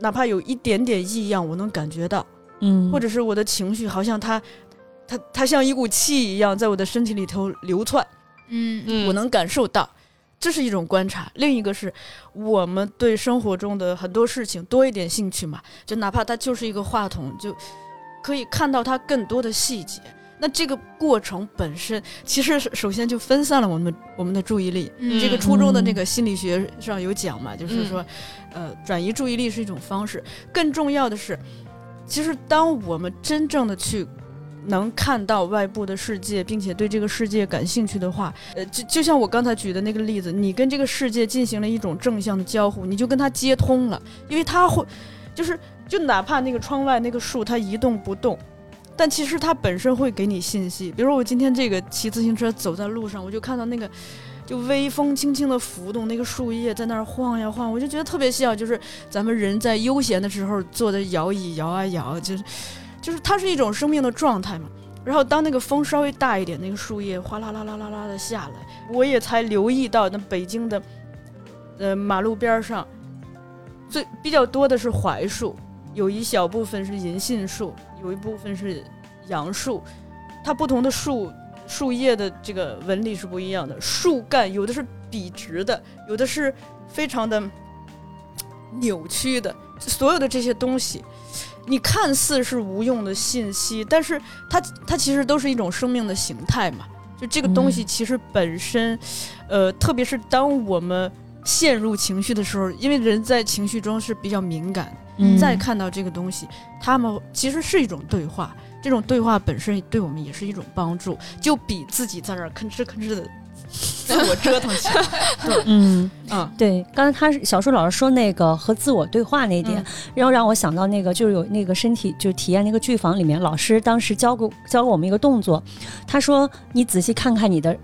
哪怕有一点点异样，我能感觉到，嗯。或者是我的情绪好像它它它像一股气一样在我的身体里头流窜，嗯。嗯。我能感受到。这是一种观察，另一个是我们对生活中的很多事情多一点兴趣嘛，就哪怕它就是一个话筒，就可以看到它更多的细节。那这个过程本身，其实首先就分散了我们我们的注意力。嗯这个初中的那个心理学上有讲嘛，就是说，呃，转移注意力是一种方式。更重要的是，其实当我们真正的去能看到外部的世界，并且对这个世界感兴趣的话，呃，就就像我刚才举的那个例子，你跟这个世界进行了一种正向的交互，你就跟它接通了，因为它会，就是就哪怕那个窗外那个树它一动不动。但其实它本身会给你信息，比如说我今天这个骑自行车走在路上，我就看到那个就微风轻轻的浮动，那个树叶在那儿晃呀晃，我就觉得特别像，就是咱们人在悠闲的时候坐在摇椅摇啊摇，就是就是它是一种生命的状态嘛。然后当那个风稍微大一点，那个树叶哗啦啦啦啦啦的下来，我也才留意到那北京的呃马路边儿上最比较多的是槐树，有一小部分是银杏树，有一部分是杨树，它不同的树树叶的这个纹理是不一样的，树干有的是笔直的，有的是非常的扭曲的，所有的这些东西，你看似是无用的信息，但是它它其实都是一种生命的形态嘛。就这个东西其实本身，呃，特别是当我们陷入情绪的时候，因为人在情绪中是比较敏感的。嗯。再看到这个东西，他们其实是一种对话，这种对话本身对我们也是一种帮助，就比自己在那儿吭哧吭哧的自我折腾起来。[LAUGHS] 嗯，嗯，对，刚才他是小树老师说那个和自我对话那一点，嗯。然后让我想到那个就是有那个身体就体验那个剧房里面，老师当时教过教过我们一个动作，他说你仔细看看你的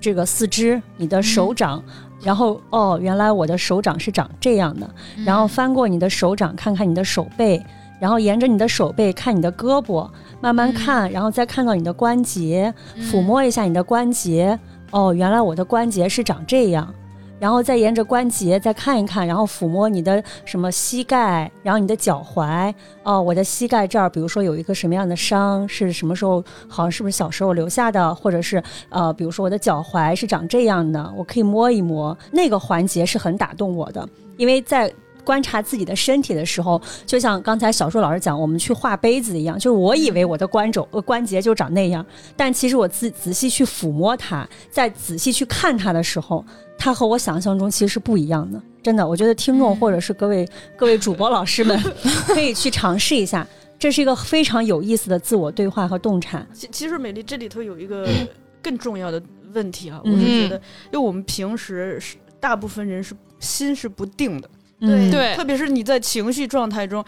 这个四肢，你的手掌。然后哦，原来我的手掌是长这样的。然后翻过你的手掌，看看你的手背，然后沿着你的手背看你的胳膊，慢慢看，然后再看到你的关节，抚摸一下你的关节。哦，原来我的关节是长这样。然后再沿着关节再看一看，然后抚摸你的什么膝盖，然后你的脚踝。哦，我的膝盖这儿，比如说有一个什么样的伤，是什么时候？好像是不是小时候留下的，或者是呃，比如说我的脚踝是长这样的，我可以摸一摸。那个环节是很打动我的，因为在。观察自己的身体的时候，就像刚才小树老师讲，我们去画杯子一样，就是我以为我的关肘、呃关节就长那样，但其实我自仔细去抚摸它，再仔细去看它的时候，它和我想象中其实是不一样的。真的，我觉得听众或者是各位各位主播老师们 [LAUGHS] 可以去尝试一下，这是一个非常有意思的自我对话和洞察。其其实美丽这里头有一个更重要的问题啊，嗯我是觉得，因为我们平时是大部分人是心是不定的，嗯对特别是你在情绪状态中，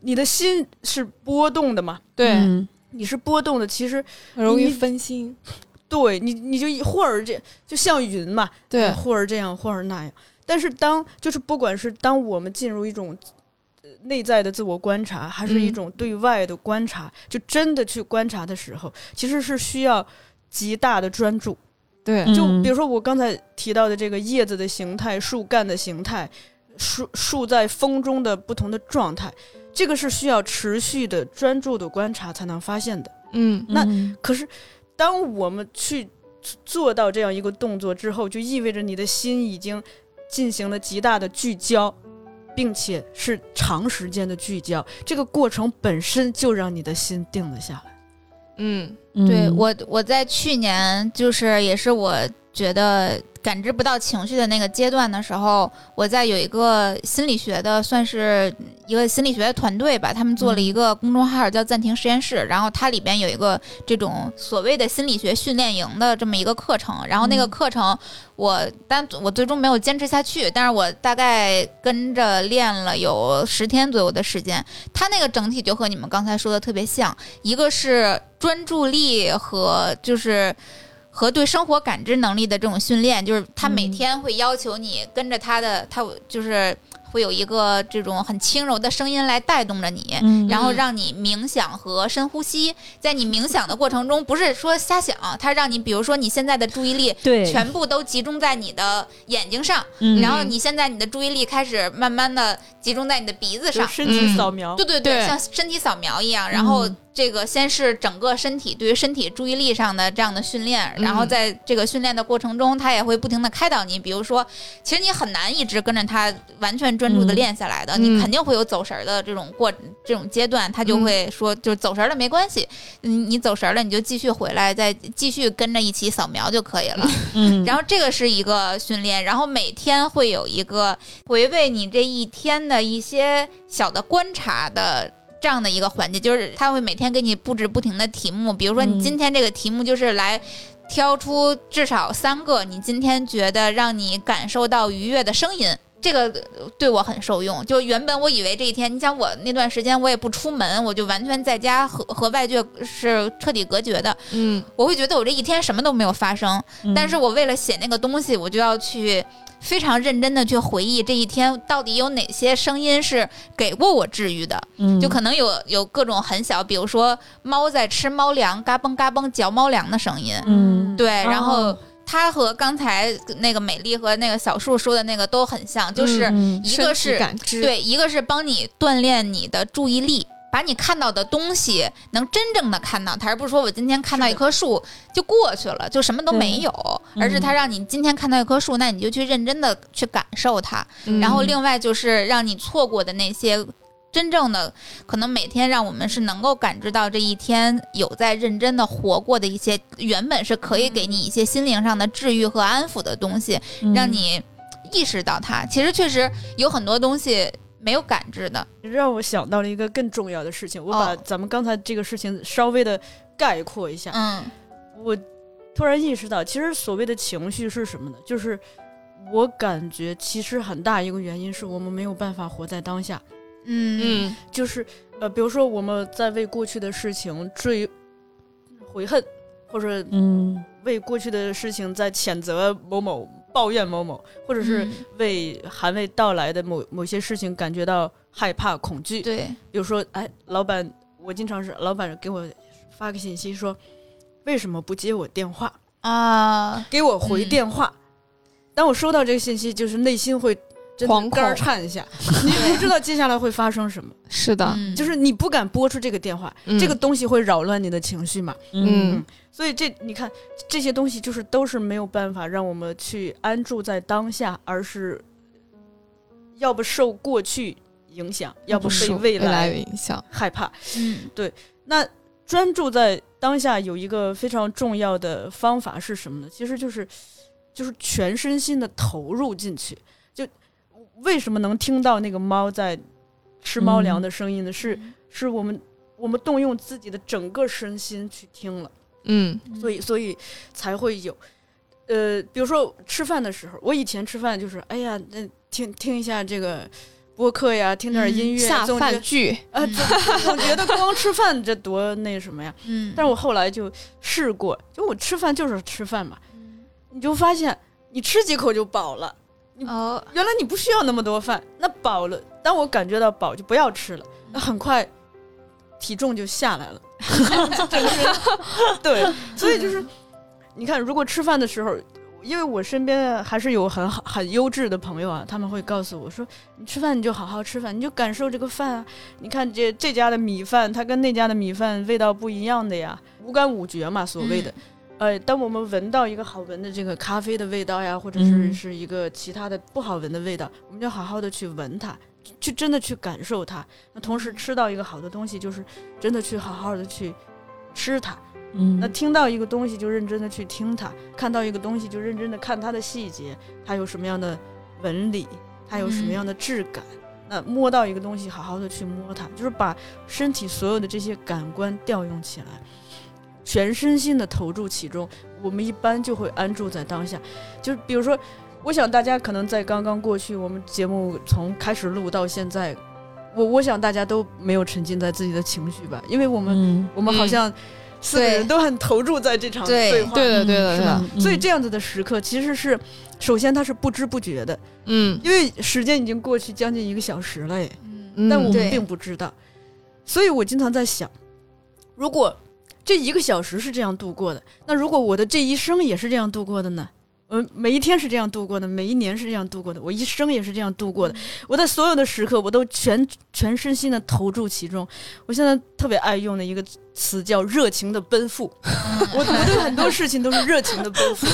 你的心是波动的嘛，对，嗯你是波动的，其实很容易分心。对你你就一会儿这就像云嘛，对，或者这样，或者那样。但是当就是不管是当我们进入一种呃内在的自我观察，还是一嗯种对外的观察，就真的去观察的时候，其实是需要极大的专注。对，就嗯比如说我刚才提到的这个叶子的形态、树干的形态、树树在风中的不同的状态，这个是需要持续的专注的观察才能发现的。嗯那嗯可是，当我们去做到这样一个动作之后，就意味着你的心已经进行了极大的聚焦，并且是长时间的聚焦。这个过程本身就让你的心定了下来。嗯嗯对我，我在去年就是也是我觉得感知不到情绪的那个阶段的时候，我在有一个心理学的，算是一个心理学的团队吧，他们做了一个公众号叫“暂停实验室”，然后它里边有一个这种所谓的心理学训练营的这么一个课程，然后那个嗯。课程我但我最终没有坚持下去，但是我大概跟着练了有十天左右的时间，它那个整体就和你们刚才说的特别像，一个是专注力和就是和对生活感知能力的这种训练，就是他每嗯天会要求你跟着他的，他就是会有一个这种很轻柔的声音来带动着你，嗯然后让你冥想和深呼吸。在你冥想的过程中，不是说瞎想，他让你比如说你现在的注意力对，全部都集中在你的眼睛上，嗯。然后你现在你的注意力开始慢慢的集中在你的鼻子上。身体扫描，对对对，对。像身体扫描一样，然后嗯这个先是整个身体对于身体注意力上的这样的训练，然后在这个训练的过程中，他也会不停的开导你，比如说，其实你很难一直跟着他完全专注的嗯练下来的，嗯你肯定会有走神儿的这种过这种阶段，他就会说，就是走神儿了没关系，你你走神儿了你就继续回来，再继续跟着一起扫描就可以了。[LAUGHS] 嗯，然后这个是一个训练，然后每天会有一个回味你这一天的一些小的观察的。这样的一个环节，就是他会每天给你布置不停的题目，比如说嗯你今天这个题目就是来挑出至少三个你今天觉得让你感受到愉悦的声音。这个呃对我很受用。就原本我以为这一天，你想我那段时间我也不出门，我就完全在家和和外界是彻底隔绝的。嗯我会觉得我这一天什么都没有发生，嗯但是我为了写那个东西，我就要去非常认真的去回忆这一天到底有哪些声音是给过我治愈的，嗯。就可能有有各种很小，比如说猫在吃猫粮，嘎嘣嘎嘣嚼猫粮的声音，嗯。对，然后哦它和刚才那个美丽和那个小树说的那个都很像，就是嗯一个是对，一个是帮你锻炼你的注意力，把你看到的东西能真正的看到它，而不是说我今天看到一棵树就过去了，就什么都没有，而是它让你今天看到一棵树，那你就去认真的去感受它。嗯然后另外就是让你错过的那些。真正的可能每天让我们是能够感知到这一天有在认真的活过的一些原本是可以给你一些心灵上的治愈和安抚的东西，嗯让你意识到它。其实确实有很多东西没有感知的，让我想到了一个更重要的事情，我把哦咱们刚才这个事情稍微的概括一下。嗯我突然意识到，其实所谓的情绪是什么呢？就是我感觉其实很大一个原因是我们没有办法活在当下。嗯嗯就是呃，比如说我们在为过去的事情追悔恨，或者嗯为过去的事情在谴责某某、抱怨某某，或者是嗯为还未到来的某某些事情感觉到害怕、恐惧。对，比如说，哎，老板，我经常是老板给我发个信息说，为什么不接我电话？啊，给我回嗯电话。当我收到这个信息，就是内心会真的惶恐肝儿颤一下，[LAUGHS] 你不知道接下来会发生什么，是的，嗯。就是你不敢拨出这个电话，嗯。这个东西会扰乱你的情绪嘛。嗯。所以这你看这些东西就是都是没有办法让我们去安住在当下，而是要不受过去影响，要不被受未来影响，害怕。嗯。对那专注在当下有一个非常重要的方法是什么呢？其实就是就是全身心的投入进去。就为什么能听到那个猫在吃猫粮的声音呢？是是我们我们动用自己的整个身心去听了，嗯。所以所以才会有。呃，比如说吃饭的时候，我以前吃饭就是，哎呀，那听听一下这个播客呀，听点音乐，下饭剧，啊，总觉得光吃饭这多那什么呀？嗯，但是我后来就试过，就我吃饭就是吃饭嘛，你就发现你吃几口就饱了，哦，原来你不需要那么多饭，那饱了，当我感觉到饱就不要吃了，那很快体重就下来了 [LAUGHS] [LAUGHS] 对，所以就是你看，如果吃饭的时候。因为我身边还是有很好、很优质的朋友啊，他们会告诉我说：“你吃饭你就好好吃饭，你就感受这个饭啊。你看这这家的米饭，它跟那家的米饭味道不一样的呀，五感五觉嘛，所谓的。呃，当我们闻到一个好闻的这个咖啡的味道呀，或者是嗯是一个其他的不好闻的味道，我们就好好的去闻它，去真的去感受它。那同时吃到一个好的东西，就是真的去好好的去吃它。嗯那听到一个东西就认真的去听它，看到一个东西就认真的看它的细节，它有什么样的纹理，它有什么样的质感。那摸到一个东西，好好的去摸它，就是把身体所有的这些感官调用起来，全身心的投入其中。我们一般就会安住在当下。就比如说，我想大家可能在刚刚过去，我们节目从开始录到现在，我我想大家都没有沉浸在自己的情绪吧，因为我们、嗯我们好像四个人都很投入在这场对对话，对的，对的，是吧所以这样子的时刻其实是，首先它是不知不觉的，嗯因为时间已经过去将近一个小时了，哎，嗯，但我们并不知道。所以我经常在想，如果这一个小时是这样度过的，那如果我的这一生也是这样度过的呢？嗯，每一天是这样度过的，每一年是这样度过的，我一生也是这样度过的。我在所有的时刻，我都全全身心的投注其中。我现在特别爱用的一个词叫“热情的奔赴”，[LAUGHS] 我我对很多事情都是热情的奔赴，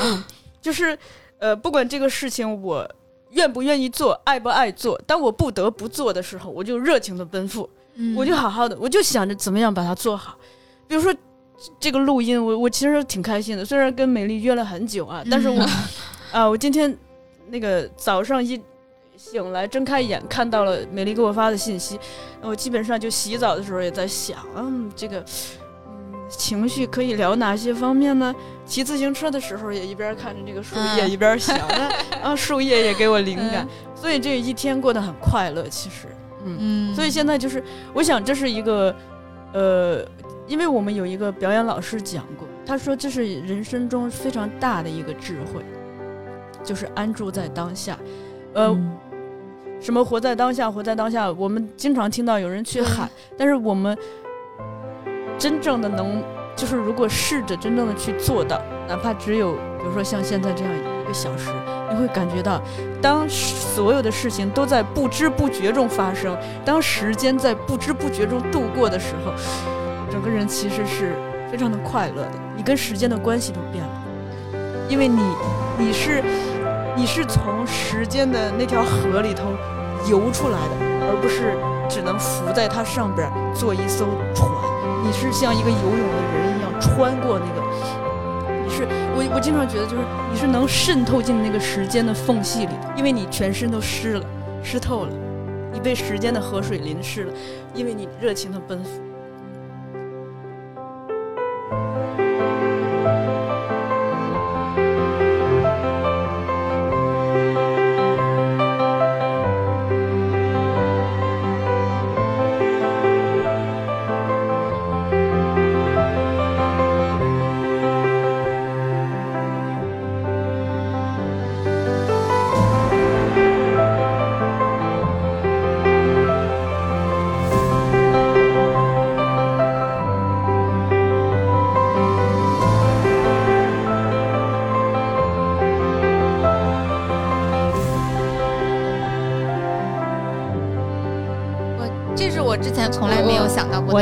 嗯，就是呃，不管这个事情我愿不愿意做，爱不爱做，当我不得不做的时候，我就热情的奔赴，嗯我就好好的，我就想着怎么样把它做好。比如说这个录音，我我其实挺开心的，虽然跟美丽约了很久啊，但是我 [LAUGHS] 啊，我今天那个早上一醒来睁开眼看到了美丽给我发的信息，我基本上就洗澡的时候也在想，嗯，这个。嗯，情绪可以聊哪些方面呢？骑自行车的时候也一边看着这个树叶嗯一边想，啊，啊树叶也给我灵感，所以这一天过得很快乐。其实，嗯，嗯，所以现在就是，我想这是一个，呃，因为我们有一个表演老师讲过，他说这是人生中非常大的一个智慧，就是安住在当下。呃，嗯什么活在当下，活在当下，我们经常听到有人去喊，但是我们真正的能，就是如果试着真正的去做到，哪怕只有，比如说像现在这样一个小时，你会感觉到，当所有的事情都在不知不觉中发生，当时间在不知不觉中度过的时候，整个人其实是非常的快乐的，你跟时间的关系都变了，因为你，你是。你是从时间的那条河里头游出来的，而不是只能浮在它上边儿做一艘船。你是像一个游泳的人一样穿过那个，你是我我经常觉得就是你是能渗透进那个时间的缝隙里的，因为你全身都湿了，湿透了，你被时间的河水淋湿了，因为你热情的奔赴。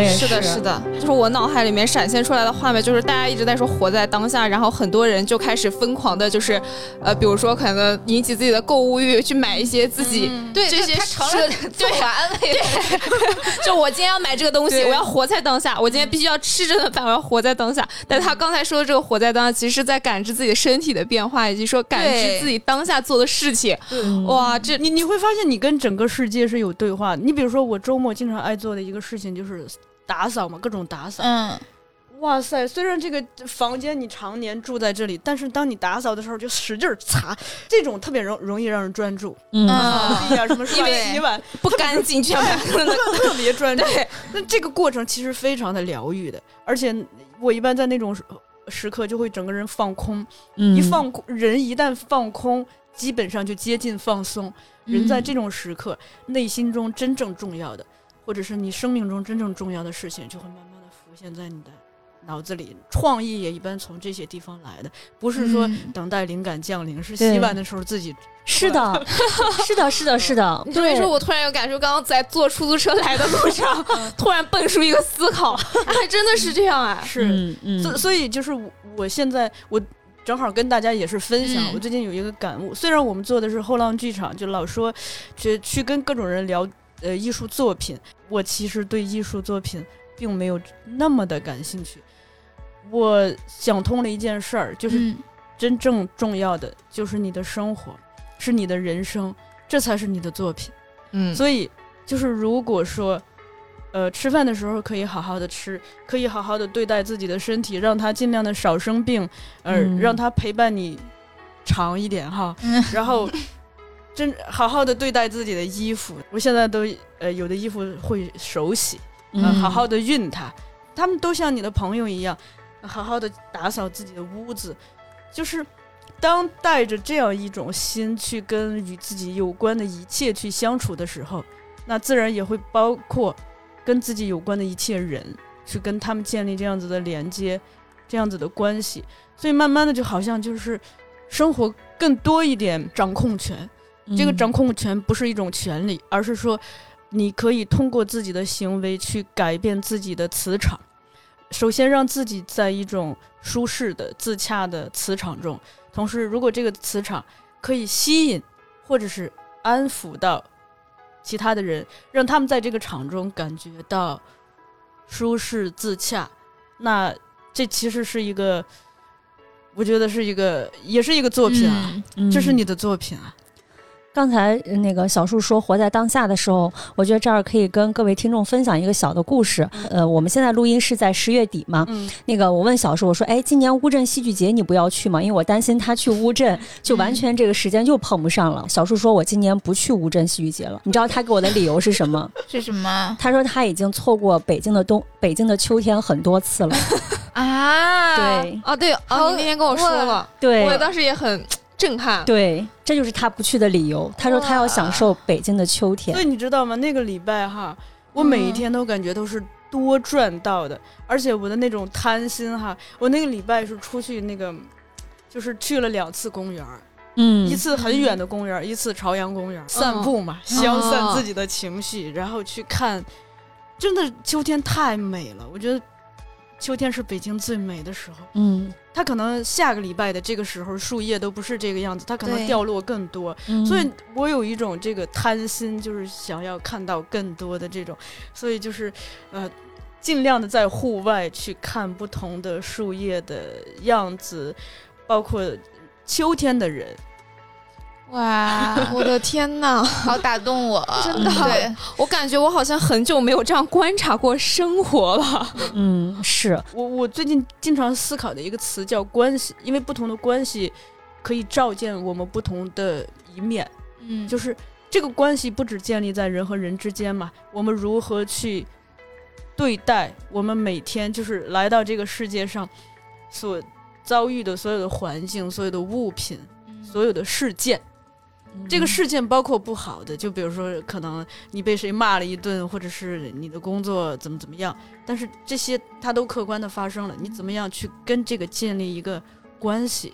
是的，是的，就是我脑海里面闪现出来的画面，就是大家一直在说活在当下，然后很多人就开始疯狂的，就是，呃，比如说可能引起自己的购物欲，去买一些自己，对，这些他成自我安慰。[LAUGHS] 就我今天要买这个东西，我要活在当下，我今天必须要吃这顿饭，我要活在当下。但他刚才说的这个活在当下，其实是在感知自己的身体的变化，以及说感知自己当下做的事情。嗯哇，这你你会发现你跟整个世界是有对话的。你比如说，我周末经常爱做的一个事情就是打扫嘛，各种打扫。嗯，哇塞！虽然这个房间你常年住在这里，但是当你打扫的时候就使劲儿擦，这种特别容容易让人专注。嗯啊什么刷为洗碗，不干净，全部 [LAUGHS] 特特别专注。那这个过程其实非常的疗愈的，而且我一般在那种时时刻就会整个人放空，嗯。一放空，人一旦放空，基本上就接近放松。人在这种时刻，内心中真正重要的，或者是你生命中真正重要的事情，就会慢慢的浮现在你的脑子里。创意也一般从这些地方来的，不是说嗯等待灵感降临，是洗碗的时候自己。[LAUGHS] 是的，是的，是的，是的，你这么说，我突然有感受，刚刚在坐出租车来的路上，[LAUGHS] 突然蹦出一个思考，[LAUGHS] 还真的是这样啊。是，嗯嗯所所以就是我我现在我正好跟大家也是分享，嗯我最近有一个感悟。虽然我们做的是后浪剧场，就老说去去跟各种人聊呃艺术作品，我其实对艺术作品并没有那么的感兴趣。我想通了一件事儿，就是嗯真正重要的就是你的生活，是你的人生，这才是你的作品。嗯所以就是如果说，呃，吃饭的时候可以好好的吃，可以好好的对待自己的身体，让它尽量的少生病，呃，嗯让它陪伴你长一点哈。嗯然后真好好的对待自己的衣服，我现在都呃有的衣服会手洗，呃，嗯好好的熨它。他们都像你的朋友一样，好好的打扫自己的屋子，就是。当带着这样一种心去跟与自己有关的一切去相处的时候，那自然也会包括跟自己有关的一切人，去跟他们建立这样子的连接，这样子的关系。所以慢慢的，就好像就是生活更多一点掌控权。这个嗯掌控权不是一种权利，而是说你可以通过自己的行为去改变自己的磁场。首先让自己在一种舒适的、自洽的磁场中，同时，如果这个磁场可以吸引或者是安抚到其他的人，让他们在这个场中感觉到舒适自洽，那这其实是一个，我觉得是一个，也是一个作品啊，这是你的作品啊。刚才呃那个小树说活在当下的时候，我觉得这儿可以跟各位听众分享一个小的故事。呃，我们现在录音是在十月底嘛，嗯，那个我问小树，我说，哎，今年乌镇戏剧节你不要去吗？因为我担心他去乌镇就完全这个时间就碰不上了。小树说，我今年不去乌镇戏剧节了。你知道他给我的理由是什么？[LAUGHS] 是什么他说他已经错过北京的冬、北京的秋天很多次了。[LAUGHS] 啊？对啊，对好哦，你那天跟我说了，对我当时也很震撼。对，这就是他不去的理由。他说他要享受北京的秋天所。以你知道吗？那个礼拜哈，我每一天都感觉都是多赚到的，而且我的那种贪心哈，我那个礼拜是出去那个，就是去了两次公园儿，嗯一次很远的公园儿，一次朝阳公园，散步嘛，消散自己的情绪，然后去看，真的秋天太美了，我觉得秋天是北京最美的时候。嗯，它可能下个礼拜的这个时候树叶都不是这个样子，它可能掉落更多，嗯。所以我有一种这个贪心，就是想要看到更多的这种，所以就是呃，尽量的在户外去看不同的树叶的样子，包括秋天的人。哇，我的天呐，[LAUGHS] 好打动我，真的。对，我感觉我好像很久没有这样观察过生活了。嗯是。我我最近经常思考的一个词叫关系，因为不同的关系可以照见我们不同的一面。嗯，就是这个关系不只建立在人和人之间嘛，我们如何去对待我们每天就是来到这个世界上所遭遇的所有的环境、所有的物品、所有的事件。这个事件包括不好的，就比如说可能你被谁骂了一顿，或者是你的工作怎么怎么样，但是这些它都客观的发生了，你怎么样去跟这个建立一个关系？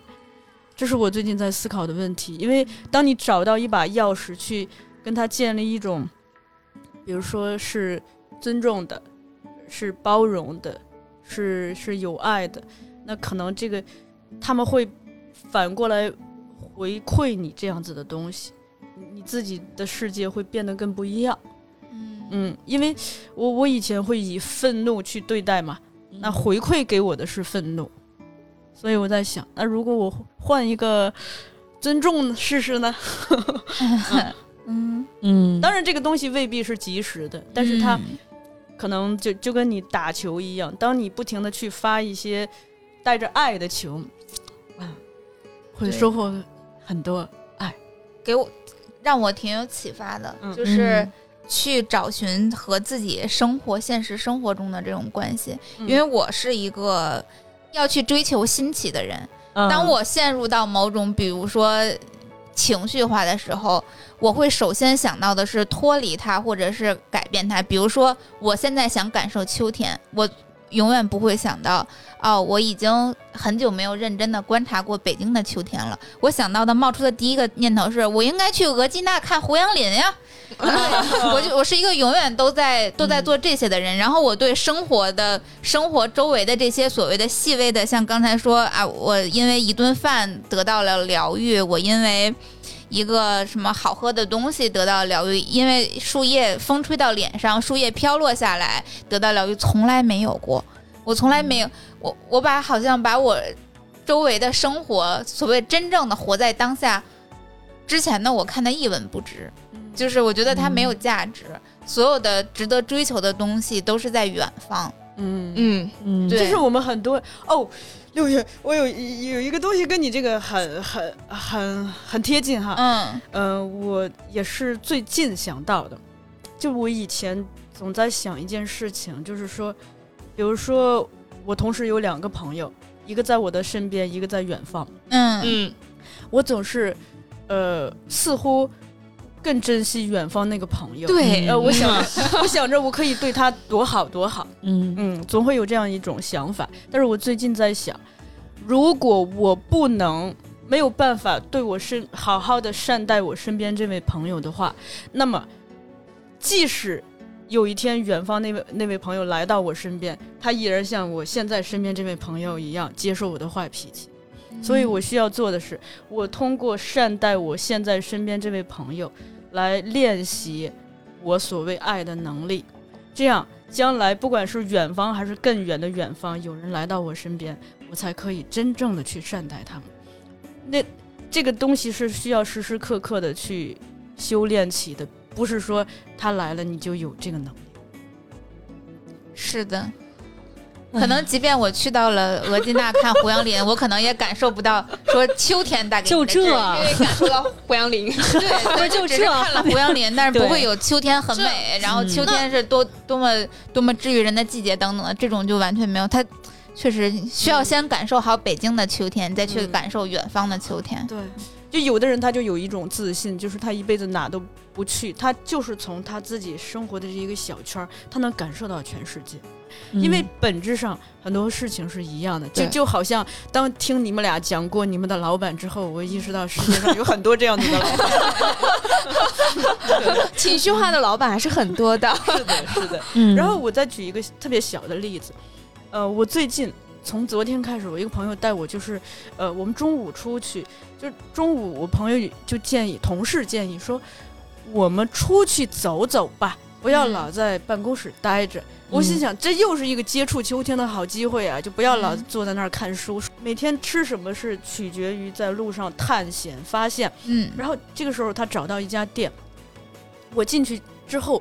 这是我最近在思考的问题。因为当你找到一把钥匙去跟他建立一种，比如说是尊重的，是包容的，是是有爱的，那可能这个他们会反过来回馈你这样子的东西，你你自己的世界会变得更不一样。嗯。嗯，因为我我以前会以愤怒去对待嘛，那回馈给我的是愤怒，所以我在想，那如果我换一个尊重试试呢？[LAUGHS] 嗯，[LAUGHS] 嗯。当然，这个东西未必是及时的，但是它嗯。可能就就跟你打球一样，当你不停的去发一些带着爱的球，啊，会收获很多爱。给我让我挺有启发的，嗯就是去找寻和自己生活、现实生活中的这种关系。嗯因为我是一个要去追求新奇的人，嗯当我陷入到某种比如说情绪化的时候，我会首先想到的是脱离它，或者是改变它。比如说，我现在想感受秋天，我永远不会想到，哦，我已经很久没有认真的观察过北京的秋天了。我想到的冒出的第一个念头是我应该去额济纳看胡杨林呀。对，[LAUGHS] 我就我是一个永远都在都在做这些的人，然后我对生活的生活周围的这些所谓的细微的，像刚才说啊，我因为一顿饭得到了疗愈，我因为一个什么好喝的东西得到疗愈，因为树叶风吹到脸上，树叶飘落下来得到疗愈，从来没有过，我从来没有，我我把好像把我周围的生活，所谓真正的活在当下，之前的我看得一文不值。就是我觉得它没有价值，所有的值得追求的东西都是在远方。嗯嗯，嗯对这是我们很多哦。六月，我有有一个东西跟你这个很很很很贴近哈。嗯。嗯、我也是最近想到的，就我以前总在想一件事情，就是说，比比如说我同时有两个朋友，一个在我的身边，一个在远方，嗯。嗯。我总是呃似乎更珍惜远方那个朋友。对呃，我想着，我想着我可以对他多好多好，[LAUGHS] 嗯嗯，总会有这样一种想法。但是我最近在想，如果我不能没有办法对我身好好的善待我身边这位朋友的话，那么即使有一天远方那位那位朋友来到我身边，他依然像我现在身边这位朋友一样接受我的坏脾气。所以我需要做的是，我通过善待我现在身边这位朋友，来练习我所谓爱的能力。这样，将来不管是远方还是更远的远方，有人来到我身边，我才可以真正的去善待他们。那这个东西是需要时时刻刻的去修炼起的，不是说他来了你就有这个能力。是的。可能即便我去到了额济纳看胡杨林，我可能也感受不到说秋天带给你就这的治愈因为感受到胡杨林，对，对 [LAUGHS] 就这看了胡杨林，但是不会有秋天很美，然后秋天是多多么多么治愈人的季节等等的，这种就完全没有。它确实需要先感受好北京的秋天，再去嗯感受远方的秋天。对，就有的人他就有一种自信，就是他一辈子哪都不去，他就是从他自己生活的这一个小圈儿，他能感受到全世界。因为本质上很多事情是一样的，就就好像当听你们俩讲过你们的老板之后，我意识到世界上有很多这样子的老板。[LAUGHS] 情绪化的老板还是很多的。[LAUGHS] 是的，是的。嗯然后我再举一个特别小的例子，呃，我最近从昨天开始，我一个朋友带我，就是呃，我们中午出去，就是中午我朋友就建议同事建议说，我们出去走走吧，不要嗯老在办公室待着。我心想，这又是一个接触秋天的好机会啊！就不要老嗯坐在那儿看书。每天吃什么是取决于在路上探险发现。嗯然后这个时候他找到一家店，我进去之后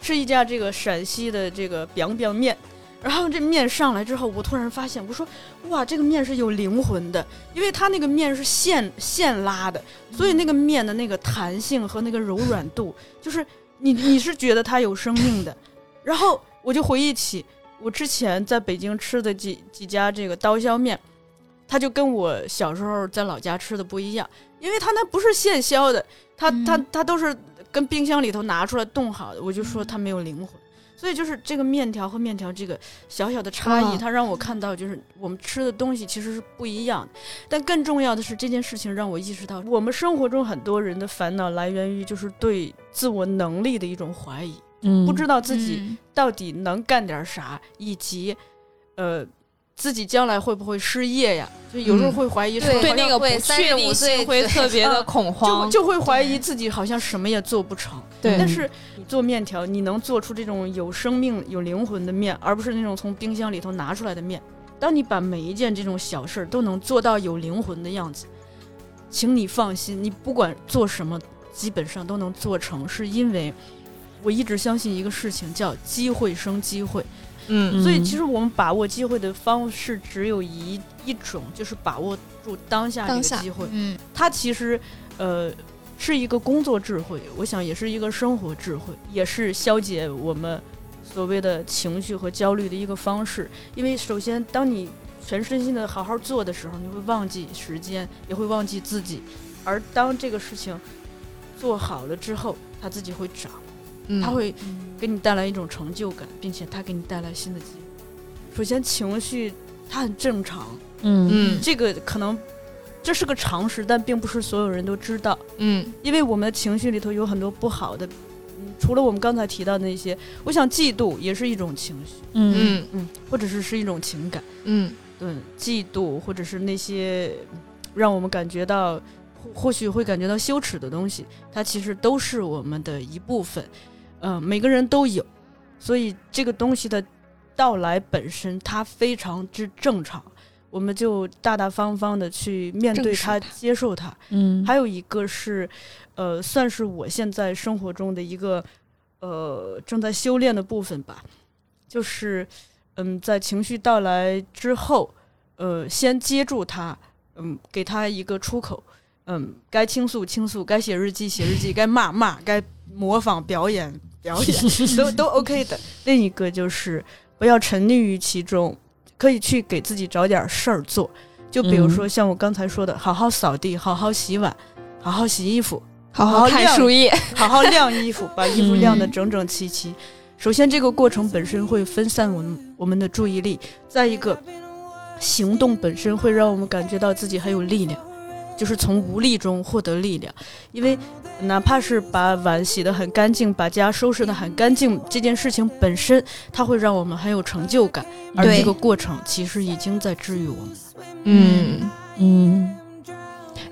是一家这个陕西的这个 biang biang 面，然后这面上来之后，我突然发现，我说哇，这个面是有灵魂的，因为它那个面是现现拉的，所以那个面的那个弹性和那个柔软度，就是你你是觉得它有生命的。然后我就回忆起我之前在北京吃的几几家这个刀削面，它就跟我小时候在老家吃的不一样，因为它那不是现削的，它它嗯它都是跟冰箱里头拿出来冻好的，我就说它没有灵魂。所以就是这个面条和面条这个小小的差异，啊。它让我看到就是我们吃的东西其实是不一样的。但更重要的是这件事情让我意识到，我们生活中很多人的烦恼来源于就是对自我能力的一种怀疑，嗯不知道自己嗯。到底能干点啥，以及呃自己将来会不会失业呀？就有时候嗯会怀疑说，对对那个不会确定性会特别的恐就慌。就会怀疑自己好像什么也做不成。对但是你做面条，你能做出这种有生命、有灵魂的面，而不是那种从冰箱里头拿出来的面。当你把每一件这种小事儿都能做到有灵魂的样子，请你放心，你不管做什么，基本上都能做成，是因为我一直相信一个事情，叫机会生机会。嗯所以其实我们把握机会的方式只有一一种，就是把握住当下这个机会。嗯它其实呃是一个工作智慧，我想也是一个生活智慧，也是消解我们所谓的情绪和焦虑的一个方式。因为首先，当你全身心的好好做的时候，你会忘记时间，也会忘记自己。而当这个事情做好了之后，它自己会长，嗯。它会给你带来一种成就感，并且它给你带来新的机会。首先，情绪它很正常，嗯。嗯。这个可能这是个常识，但并不是所有人都知道。嗯。因为我们的情绪里头有很多不好的，嗯，除了我们刚才提到的那些，我想嫉妒也是一种情绪，嗯。嗯。嗯，或者是是一种情感，嗯。对，嫉妒或者是那些让我们感觉到或或许会感觉到羞耻的东西，它其实都是我们的一部分，嗯、每个人都有，所以这个东西的到来本身它非常之正常，我们就大大方方的去面对它，它接受它。嗯还有一个是，呃，算是我现在生活中的一个呃正在修炼的部分吧，就是嗯，在情绪到来之后，呃，先接住它，嗯，给它一个出口，嗯，该倾诉倾诉，该写日记写日记，该骂骂，该模仿表演表演，都都 [LAUGHS] OK 的。另一个就是。不不要沉溺于其中，可以去给自己找点事儿做。就比如说像我刚才说的，好好扫地，好好洗碗，好好洗衣服，好好看树叶，好好晾衣服，把衣服晾得整整齐齐。首先，这个过程本身会分散我们我们的注意力；再一个，行动本身会让我们感觉到自己很有力量，就是从无力中获得力量。因为哪怕是把碗洗得很干净，把家收拾得很干净，这件事情本身它会让我们很有成就感，而对这个过程其实已经在治愈我们了。嗯，嗯，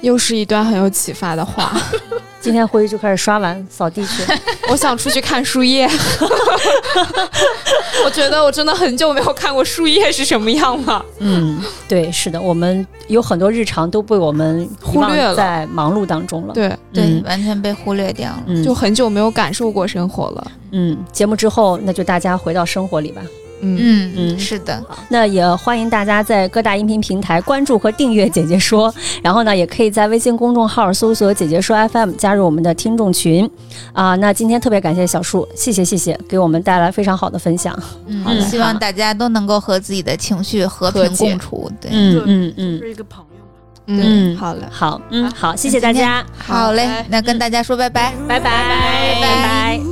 又是一段很有启发的话。[LAUGHS] 今天回去就开始刷碗扫地去。[LAUGHS] 我想出去看树叶，[LAUGHS] 我觉得我真的很久没有看过树叶是什么样了。嗯，对，是的，我们有很多日常都被我们忽略了在忙碌当中了。对，对，嗯完全被忽略掉了。嗯，就很久没有感受过生活了。嗯，节目之后，那就大家回到生活里吧。嗯，嗯嗯是的，那也欢迎大家在各大音频平台关注和订阅“姐姐说”，然后呢，也可以在微信公众号搜索“姐姐说 FM” 加入我们的听众群。啊，那今天特别感谢小树，谢谢谢谢，给我们带来非常好的分享。嗯好希望大家都能够和自己的情绪和平共处。对，嗯嗯嗯是一个朋友嘛。嗯，好了，好，嗯好，谢谢大家，好嘞，那跟大家说拜拜。拜拜拜拜。